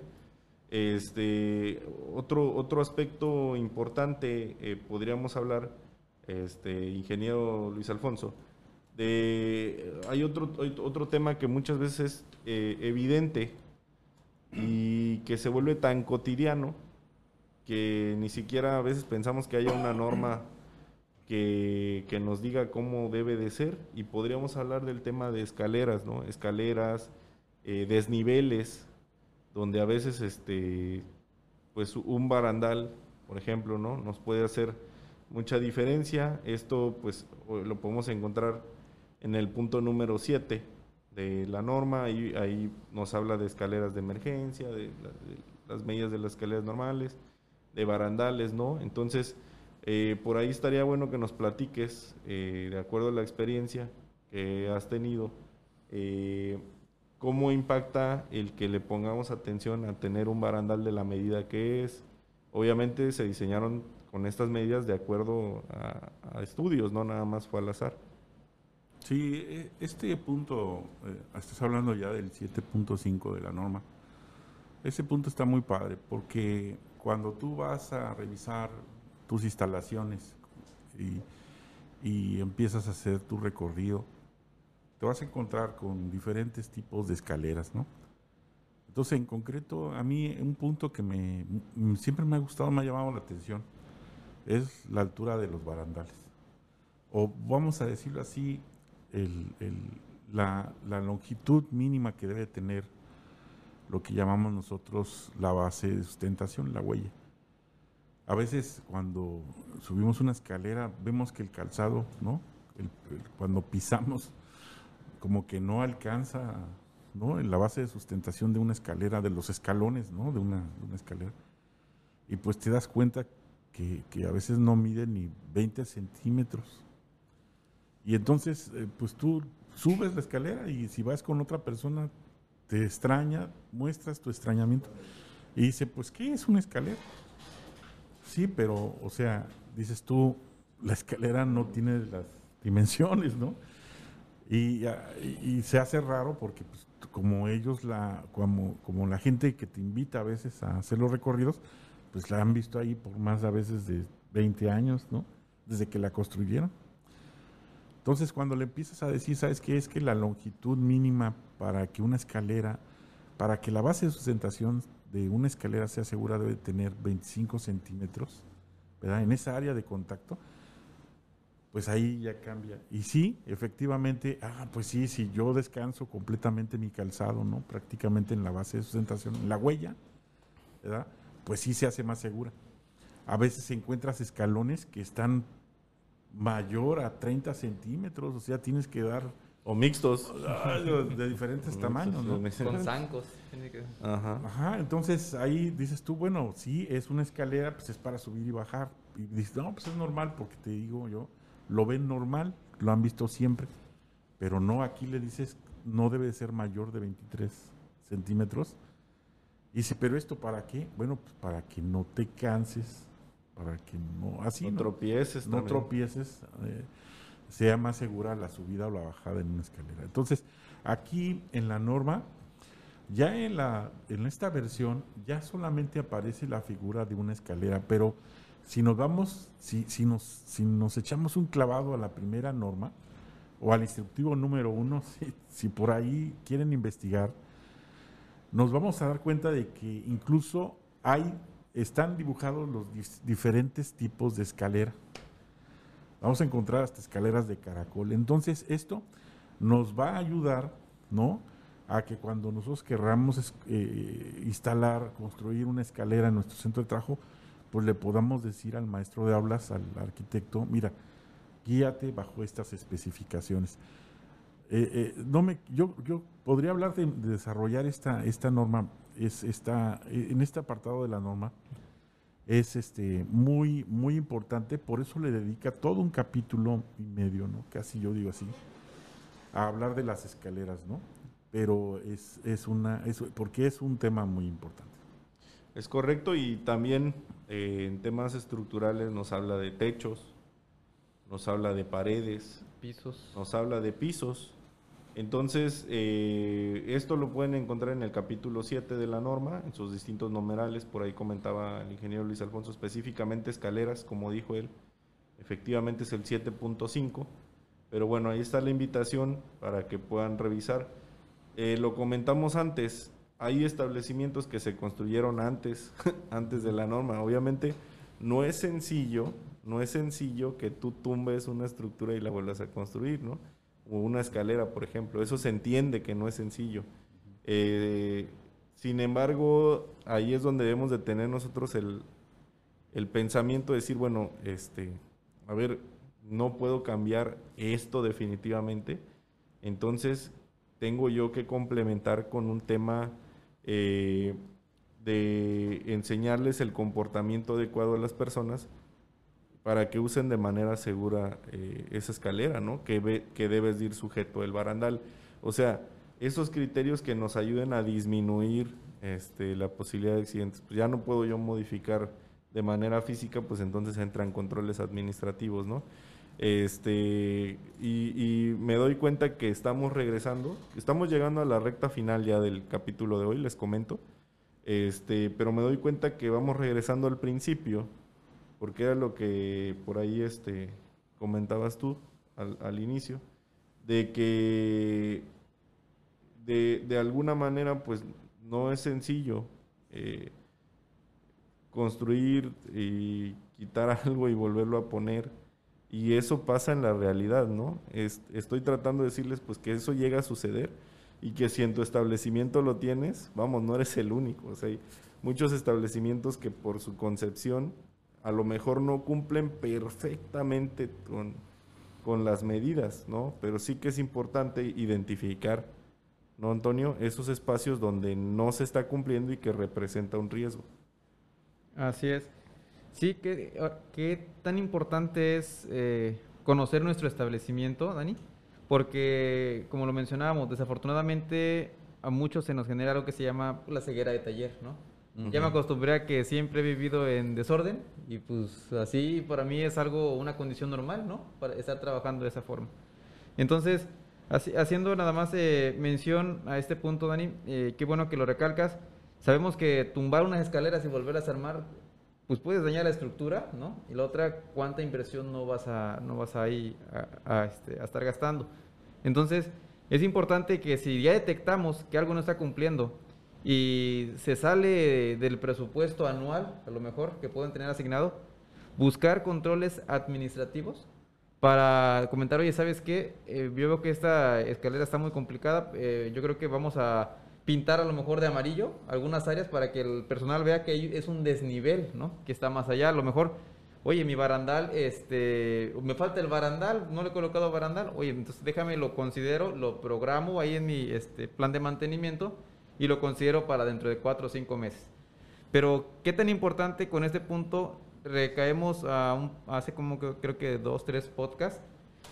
Este, otro, otro aspecto importante, eh, podríamos hablar, este, ingeniero Luis Alfonso, hay otro, otro tema que muchas veces es eh, evidente y que se vuelve tan cotidiano que ni siquiera a veces pensamos que haya una norma que, nos diga cómo debe de ser y podríamos hablar del tema de escaleras, ¿no? Escaleras, eh, desniveles, donde a veces este, pues un barandal, por ejemplo, ¿no? Nos puede hacer mucha diferencia. Esto pues lo podemos encontrar en el punto número 7 de la norma, ahí, ahí nos habla de escaleras de emergencia, de, las medidas de las escaleras normales, de barandales, ¿no? Entonces, eh, por ahí estaría bueno que nos platiques, eh, de acuerdo a la experiencia que has tenido, eh, cómo impacta el que le pongamos atención a tener un barandal de la medida que es. Obviamente se diseñaron con estas medidas de acuerdo a, a estudios, no nada más fue al azar. Sí, e, este punto, estás hablando ya del 7.5 de la norma. Ese punto está muy padre porque cuando tú vas a revisar tus instalaciones y, empiezas a hacer tu recorrido, te vas a encontrar con diferentes tipos de escaleras, ¿no? Entonces, en concreto, a mí un punto que me siempre me ha gustado, me ha llamado la atención, es la altura de los barandales. O vamos a decirlo así, la, longitud mínima que debe tener lo que llamamos nosotros la base de sustentación, la huella. A veces cuando subimos una escalera vemos que el calzado, ¿no? cuando pisamos, como que no alcanza, ¿no? En la base de sustentación de una escalera, de los escalones, ¿no? De una, escalera. Y pues te das cuenta que, que, a veces no mide ni 20 centímetros y entonces, eh, pues tú subes la escalera y si vas con otra persona, te extraña, muestras tu extrañamiento. Y dice, pues, ¿qué es una escalera? Sí, pero, o sea, dices tú, la escalera no tiene las dimensiones, ¿no? Y, se hace raro porque pues, como ellos la, como, como la gente que te invita a veces a hacer los recorridos, pues la han visto ahí por más a veces de 20 años, ¿no? Desde que la construyeron. Entonces, cuando le empiezas a decir, ¿sabes qué? Es que la longitud mínima para que una escalera, para que la base de sustentación de una escalera sea segura debe tener 25 centímetros, ¿verdad? En esa área de contacto, pues ahí ya cambia. Y sí, efectivamente, ah, pues sí, si yo descanso completamente mi calzado, ¿no? Prácticamente en la base de sustentación, en la huella, ¿verdad? Pues sí se hace más segura. A veces encuentras escalones que están mayor a 30 centímetros, o sea, tienes que dar... O mixtos. De diferentes tamaños, ¿no? Con zancos. Ajá. Ajá, entonces ahí dices tú, bueno, sí, es una escalera, pues es para subir y bajar. Y dices, no, pues es normal, porque te digo yo, lo ven normal, lo han visto siempre, pero no, aquí le dices, no debe ser mayor de 23 centímetros. Y dice, pero esto para qué? Bueno, pues para que no te canses, para que no, así no, tropieces, no tropieces, eh, sea más segura la subida o la bajada en una escalera. Entonces, aquí en la norma, ya en, la, en esta versión, ya solamente aparece la figura de una escalera, pero si nos vamos, si, si, nos, si nos echamos un clavado a la primera norma o al instructivo número uno, si, por ahí quieren investigar, nos vamos a dar cuenta de que incluso hay, están dibujados los diferentes tipos de escalera. Vamos a encontrar hasta escaleras de caracol. Entonces, esto nos va a ayudar, ¿no? A que cuando nosotros querramos eh, instalar, construir una escalera en nuestro centro de trabajo, pues le podamos decir al maestro de aulas, al arquitecto, mira, guíate bajo estas especificaciones. Eh, eh, no me, yo, yo podría hablar de, desarrollar esta, esta norma, es esta, en este apartado de la norma, es este muy, muy importante, por eso le dedica todo un capítulo y medio, ¿no? Casi yo digo así, a hablar de las escaleras, ¿no? Pero es, es una, es, porque es un tema muy importante. Es correcto y también eh, en temas estructurales nos habla de techos, nos habla de paredes, pisos, nos habla de pisos. Entonces, eh, esto lo pueden encontrar en el capítulo 7 de la norma, en sus distintos numerales. Por ahí comentaba el ingeniero Luis Alfonso específicamente escaleras, como dijo él. Efectivamente es el 7.5. Pero bueno, ahí está la invitación para que puedan revisar. Eh, lo comentamos antes, hay establecimientos que se construyeron antes, antes de la norma. Obviamente no es sencillo, no es sencillo que tú tumbes una estructura y la vuelvas a construir, ¿no? O una escalera, por ejemplo. Eso se entiende que no es sencillo. Eh, sin embargo, ahí es donde debemos de tener nosotros el, el pensamiento de decir, bueno, este, a ver, no puedo cambiar esto definitivamente. Entonces, tengo yo que complementar con un tema eh, de enseñarles el comportamiento adecuado a las personas para que usen de manera segura eh, esa escalera, ¿no? Que, debes ir sujeto el barandal. O sea, esos criterios que nos ayuden a disminuir este, la posibilidad de accidentes. Pues ya no puedo yo modificar de manera física, pues entonces entran controles administrativos, ¿no? Este, y, me doy cuenta que estamos regresando, estamos llegando a la recta final ya del capítulo de hoy, les comento. Este, pero me doy cuenta que vamos regresando al principio, porque era lo que por ahí este, comentabas tú al, inicio, de que de, alguna manera pues no es sencillo eh, construir y quitar algo y volverlo a poner y eso pasa en la realidad, ¿no? estoy tratando de decirles pues que eso llega a suceder y que si en tu establecimiento lo tienes, vamos, no eres el único. O sea, hay muchos establecimientos que por su concepción a lo mejor no cumplen perfectamente con, con las medidas, ¿no? Pero sí que es importante identificar, ¿no, Antonio? Esos espacios donde no se está cumpliendo y que representa un riesgo. Así es. Sí, ¿qué, tan importante es eh, conocer nuestro establecimiento, Dani? Porque, como lo mencionábamos, desafortunadamente a muchos se nos genera algo que se llama la ceguera de taller, ¿no? Ya me acostumbré a que siempre he vivido en desorden y pues así para mí es algo, una condición normal, ¿no? Para estar trabajando de esa forma. Entonces, haciendo nada más eh, mención a este punto, Dani, eh, qué bueno que lo recalcas. Sabemos que tumbar unas escaleras y volverlas a armar, pues puedes dañar la estructura, ¿no? Y la otra, cuánta inversión no vas a, no vas a, ir a, este, a estar gastando. Entonces, es importante que si ya detectamos que algo no está cumpliendo y se sale del presupuesto anual, a lo mejor, que pueden tener asignado, buscar controles administrativos para comentar, oye, ¿sabes qué? Eh, yo veo que esta escalera está muy complicada, eh, yo creo que vamos a pintar a lo mejor de amarillo algunas áreas para que el personal vea que es un desnivel, ¿no? Que está más allá, a lo mejor, oye, mi barandal, este, me falta el barandal, no le he colocado barandal, oye, entonces déjame, lo considero, lo programo ahí en mi este, plan de mantenimiento y lo considero para dentro de cuatro o cinco meses. Pero, ¿qué tan importante con este punto recaemos a un, hace como que, creo que dos, tres podcasts,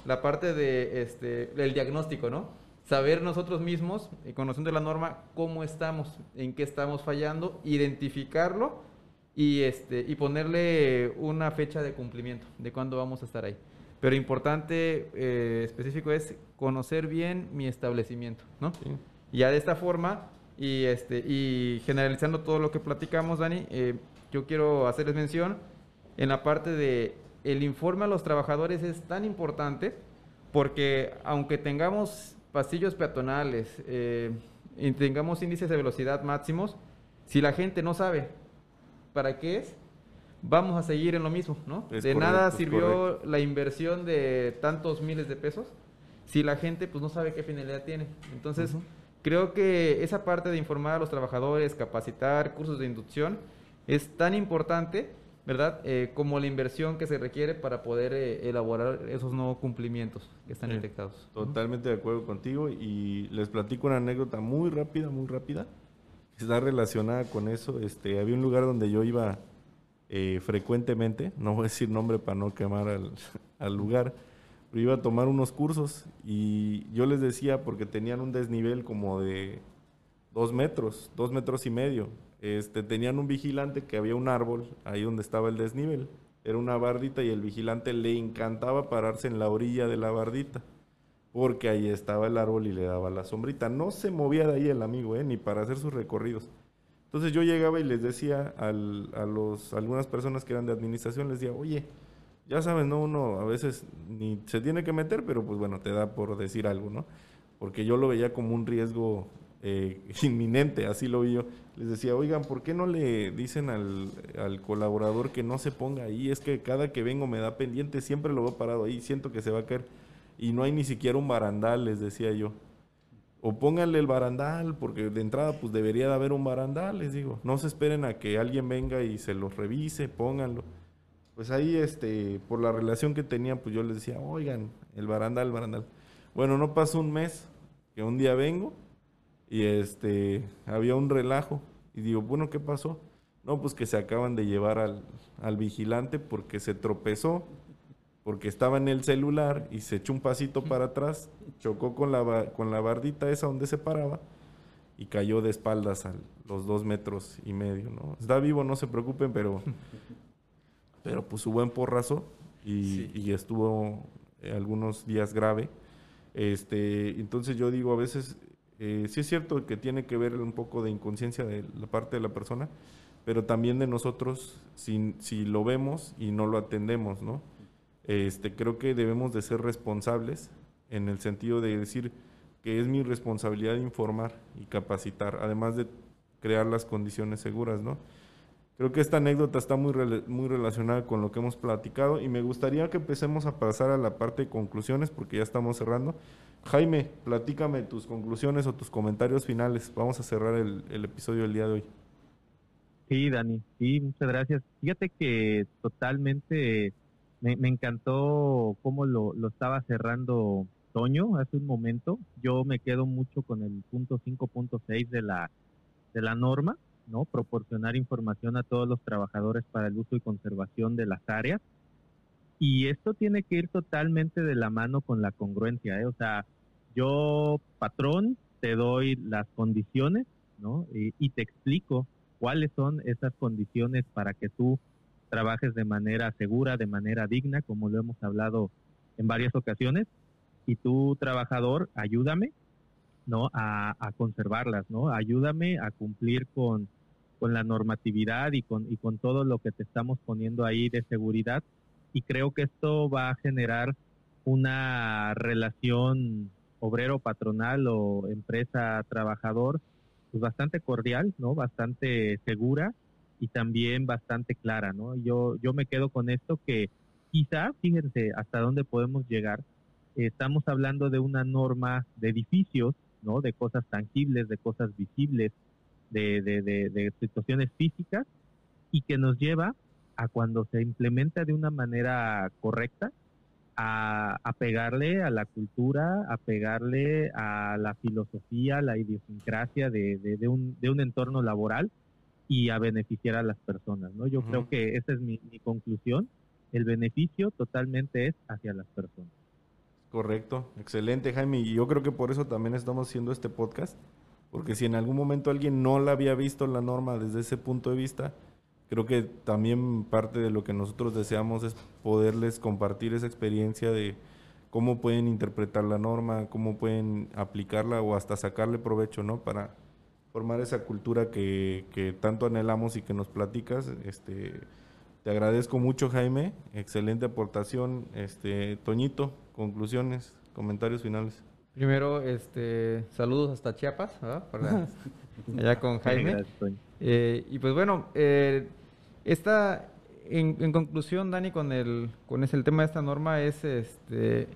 la parte de este, el diagnóstico, ¿no? Saber nosotros mismos, y conociendo la norma, cómo estamos, en qué estamos fallando, identificarlo y, este, y ponerle una fecha de cumplimiento, de cuándo vamos a estar ahí. Pero importante, eh, específico, es conocer bien mi establecimiento, ¿no? Y ya de esta forma, y, este, y generalizando todo lo que platicamos, Dani, eh, yo quiero hacerles mención en la parte de el informe a los trabajadores es tan importante porque aunque tengamos pasillos peatonales eh, y tengamos índices de velocidad máximos, si la gente no sabe para qué es, vamos a seguir en lo mismo, ¿no? de nada sirvió la inversión de tantos miles de pesos si la gente pues no sabe qué finalidad tiene. Entonces, creo que esa parte de informar a los trabajadores, capacitar, cursos de inducción, es tan importante ¿verdad? Eh, como la inversión que se requiere para poder eh, elaborar esos nuevos cumplimientos que están detectados. Totalmente de acuerdo contigo y les platico una anécdota muy rápida, muy rápida, que está relacionada con eso. Este, había un lugar donde yo iba eh, frecuentemente, no voy a decir nombre para no quemar al, al lugar, iba a tomar unos cursos y yo les decía porque tenían un desnivel como de dos metros, dos metros y medio este, tenían un vigilante que había un árbol ahí donde estaba el desnivel. Era una bardita y el vigilante le encantaba pararse en la orilla de la bardita porque ahí estaba el árbol y le daba la sombrita. No se movía de ahí el amigo, ¿eh? ni para hacer sus recorridos. Entonces yo llegaba y les decía a los, algunas personas que eran de administración, les decía, oye, ya sabes, ¿no? Uno a veces ni se tiene que meter, pero pues bueno, te da por decir algo, ¿no? Porque yo lo veía como un riesgo eh, inminente, así lo vi yo. Les decía, oigan, ¿por qué no le dicen al, colaborador que no se ponga ahí? Es que cada que vengo me da pendiente, siempre lo veo parado ahí, siento que se va a caer. Y no hay ni siquiera un barandal, les decía yo. O pónganle el barandal, porque de entrada pues debería de haber un barandal, les digo. No se esperen a que alguien venga y se los revise, pónganlo. Pues ahí, este, por la relación que tenían, pues yo les decía, oigan, el barandal, el barandal. Bueno, no pasó un mes que un día vengo y este, había un relajo. Y digo, bueno, ¿qué pasó? No, pues que se acaban de llevar al, al vigilante porque se tropezó, porque estaba en el celular y se echó un pasito para atrás, chocó con la, con la bardita esa donde se paraba y cayó de espaldas a los dos metros y medio. Está vivo, no se preocupen, pero, pero pues hubo buen porrazo y, y estuvo algunos días grave. Este, entonces yo digo, a veces eh, sí es cierto que tiene que ver un poco de inconsciencia de la parte de la persona, pero también de nosotros si, si lo vemos y no lo atendemos, ¿no? Este, creo que debemos de ser responsables en el sentido de decir que es mi responsabilidad informar y capacitar, además de crear las condiciones seguras, ¿no? Creo que esta anécdota está muy, muy relacionada con lo que hemos platicado y me gustaría que empecemos a pasar a la parte de conclusiones porque ya estamos cerrando. Jaime, platícame tus conclusiones o tus comentarios finales. Vamos a cerrar el, episodio del día de hoy. Sí, Dani, sí, muchas gracias. Fíjate que totalmente me, encantó cómo lo, lo, estaba cerrando Toño hace un momento. Yo me quedo mucho con el punto 5.6 de la, de la norma, ¿no? Proporcionar información a todos los trabajadores para el uso y conservación de las áreas y esto tiene que ir totalmente de la mano con la congruencia, ¿eh? O sea, yo, patrón, te doy las condiciones, ¿no? Y, te explico cuáles son esas condiciones para que tú trabajes de manera segura, de manera digna, como lo hemos hablado en varias ocasiones. y tú, trabajador, ayúdame, ¿no? A, a conservarlas, ¿no? Ayúdame a cumplir con, con la normatividad y con, y con todo lo que te estamos poniendo ahí de seguridad. Y creo que esto va a generar una relación obrero-patronal o empresa-trabajador pues bastante cordial, ¿no? Bastante segura y también bastante clara, ¿no? Yo, yo me quedo con esto que quizá, fíjense hasta dónde podemos llegar. estamos hablando de una norma de edificios, ¿no? De cosas tangibles, de cosas visibles, de, de, de, situaciones físicas y que nos lleva a cuando se implementa de una manera correcta, a, a, pegarle a la cultura, a pegarle a la filosofía, la idiosincrasia de, de, un, de un entorno laboral y a beneficiar a las personas. ¿no? Yo creo que esa es mi, mi, conclusión. El beneficio totalmente es hacia las personas. Correcto, excelente Jaime. Y yo creo que por eso también estamos haciendo este podcast, porque si en algún momento alguien no la había visto la norma desde ese punto de vista, creo que también parte de lo que nosotros deseamos es poderles compartir esa experiencia de cómo pueden interpretar la norma, cómo pueden aplicarla o hasta sacarle provecho, ¿no? Para formar esa cultura que, que tanto anhelamos y que nos platicas. Este, te agradezco mucho, Jaime. Excelente aportación. Este, Toñito, conclusiones, comentarios finales. Primero, este, saludos hasta Chiapas, allá con Jaime. Eh, y pues bueno, eh, esta, en, en, conclusión, Dani, con el, con ese, el tema de esta norma es, este,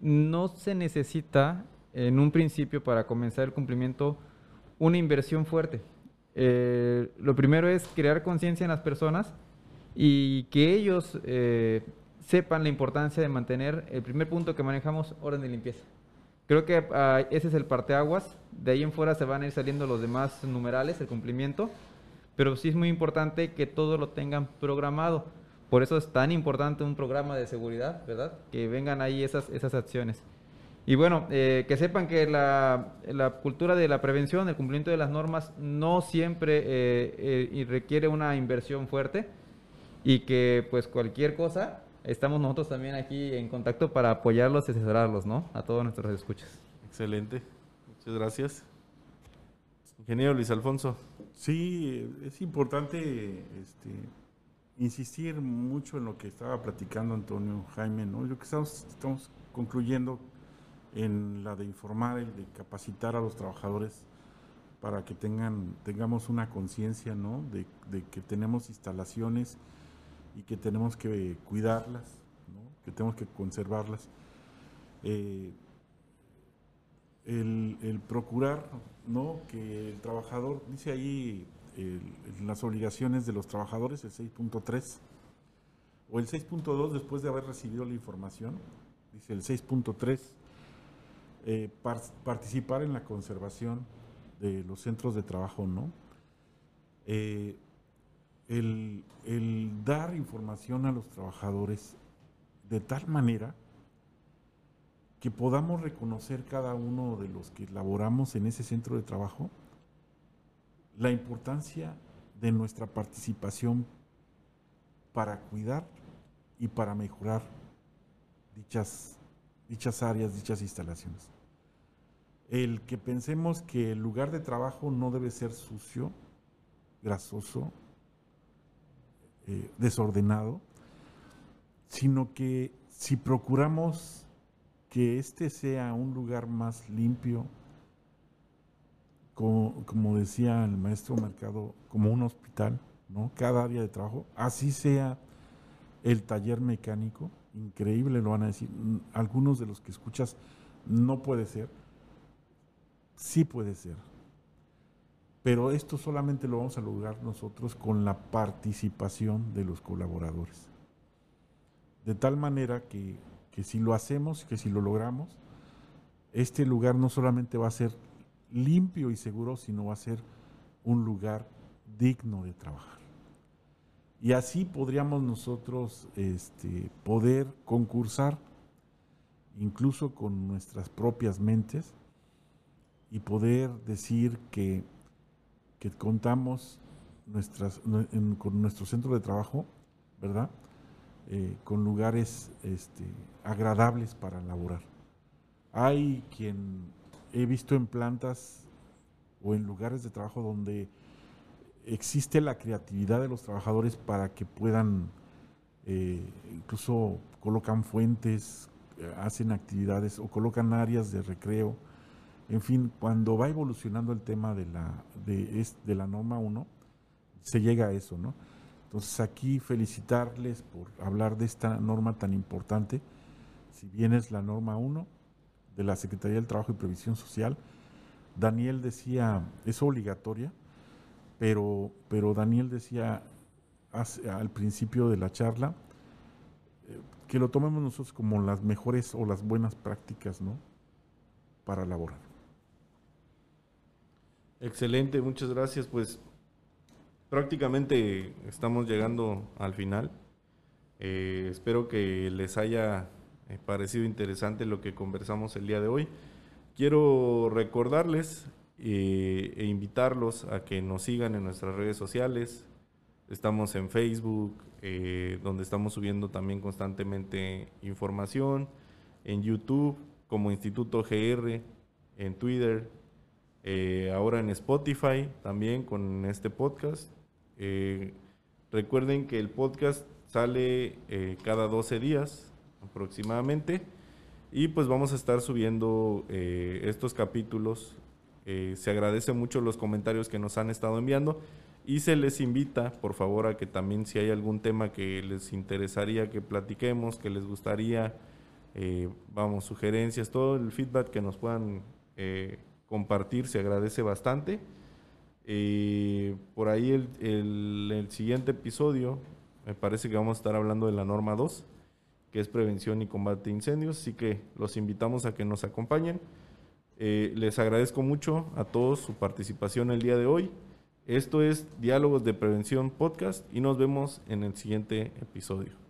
no se necesita en un principio para comenzar el cumplimiento una inversión fuerte. Eh, lo primero es crear conciencia en las personas y que ellos eh, sepan la importancia de mantener el primer punto que manejamos, orden de limpieza. Creo que uh, ese es el parteaguas. De ahí en fuera se van a ir saliendo los demás numerales, el cumplimiento. Pero sí es muy importante que todo lo tengan programado. Por eso es tan importante un programa de seguridad, ¿verdad? Que vengan ahí esas, esas acciones. Y bueno, eh, que sepan que la, la, cultura de la prevención, el cumplimiento de las normas, no siempre eh, eh, requiere una inversión fuerte y que pues cualquier cosa, estamos nosotros también aquí en contacto para apoyarlos y asesorarlos, ¿no? A todos nuestros escuchas. Excelente, muchas gracias. Ingeniero Luis Alfonso. Sí, es importante este, insistir mucho en lo que estaba platicando Antonio Jaime, ¿no? Lo que estamos, estamos concluyendo en la de informar y de capacitar a los trabajadores para que tengan, tengamos una conciencia ¿no? de, que tenemos instalaciones y que tenemos que cuidarlas, que tenemos que conservarlas. Eh, el, procurar ¿no? que el trabajador, dice ahí las obligaciones de los trabajadores, el 6.3, o el 6.2 después de haber recibido la información, dice el 6.3 eh, participar en la conservación de los centros de trabajo, ¿no? Eh, el, dar información a los trabajadores de tal manera que podamos reconocer cada uno de los que laboramos en ese centro de trabajo la importancia de nuestra participación para cuidar y para mejorar dichas, dichas áreas, dichas instalaciones. El que pensemos que el lugar de trabajo no debe ser sucio, grasoso, eh, desordenado, sino que si procuramos que este sea un lugar más limpio, como, como, decía el maestro Mercado, como un hospital, ¿no? Cada área de trabajo, así sea el taller mecánico, increíble lo van a decir, algunos de los que escuchas no puede ser, Sí puede ser. Pero esto solamente lo vamos a lograr nosotros con la participación de los colaboradores. De tal manera que, si lo hacemos, que si lo logramos, este lugar no solamente va a ser limpio y seguro, sino va a ser un lugar digno de trabajar. Y así podríamos nosotros este, poder concursar, incluso con nuestras propias mentes, y poder decir que, que contamos nuestras, con nuestro centro de trabajo, ¿verdad? Eh, con lugares este, agradables para laborar. Hay quien he visto en plantas o en lugares de trabajo donde existe la creatividad de los trabajadores para que puedan, eh, incluso colocan fuentes, eh, hacen actividades o colocan áreas de recreo. En fin, cuando va evolucionando el tema de la, de, la norma 1, se llega a eso, ¿no? Entonces aquí felicitarles por hablar de esta norma tan importante, si bien es la norma 1 de la Secretaría del Trabajo y Previsión Social, Daniel decía, es obligatoria, pero, pero Daniel decía al principio de la charla eh, que lo tomemos nosotros como las mejores o las buenas prácticas, ¿no? Para laborar. Excelente, muchas gracias. Pues prácticamente estamos llegando al final. Eh, espero que les haya eh, parecido interesante lo que conversamos el día de hoy. Quiero recordarles eh, e invitarlos a que nos sigan en nuestras redes sociales. Estamos en Facebook, donde estamos subiendo también constantemente información, en YouTube como Instituto GR, en Twitter, eh, ahora en Spotify también con este podcast. recuerden que el podcast sale cada 12 días aproximadamente. Y pues vamos a estar subiendo estos capítulos. Eh, se agradece mucho los comentarios que nos han estado enviando. Y se les invita, por favor, a que también si hay algún tema que les interesaría que platiquemos, que les gustaría, eh, vamos, sugerencias, todo el feedback que nos puedan eh, compartir se agradece bastante. por ahí el, el siguiente episodio, me parece que vamos a estar hablando de la norma 2, que es prevención y combate de incendios, así que los invitamos a que nos acompañen. Eh, les agradezco mucho a todos su participación el día de hoy. Esto es Diálogos de Prevención Podcast y nos vemos en el siguiente episodio.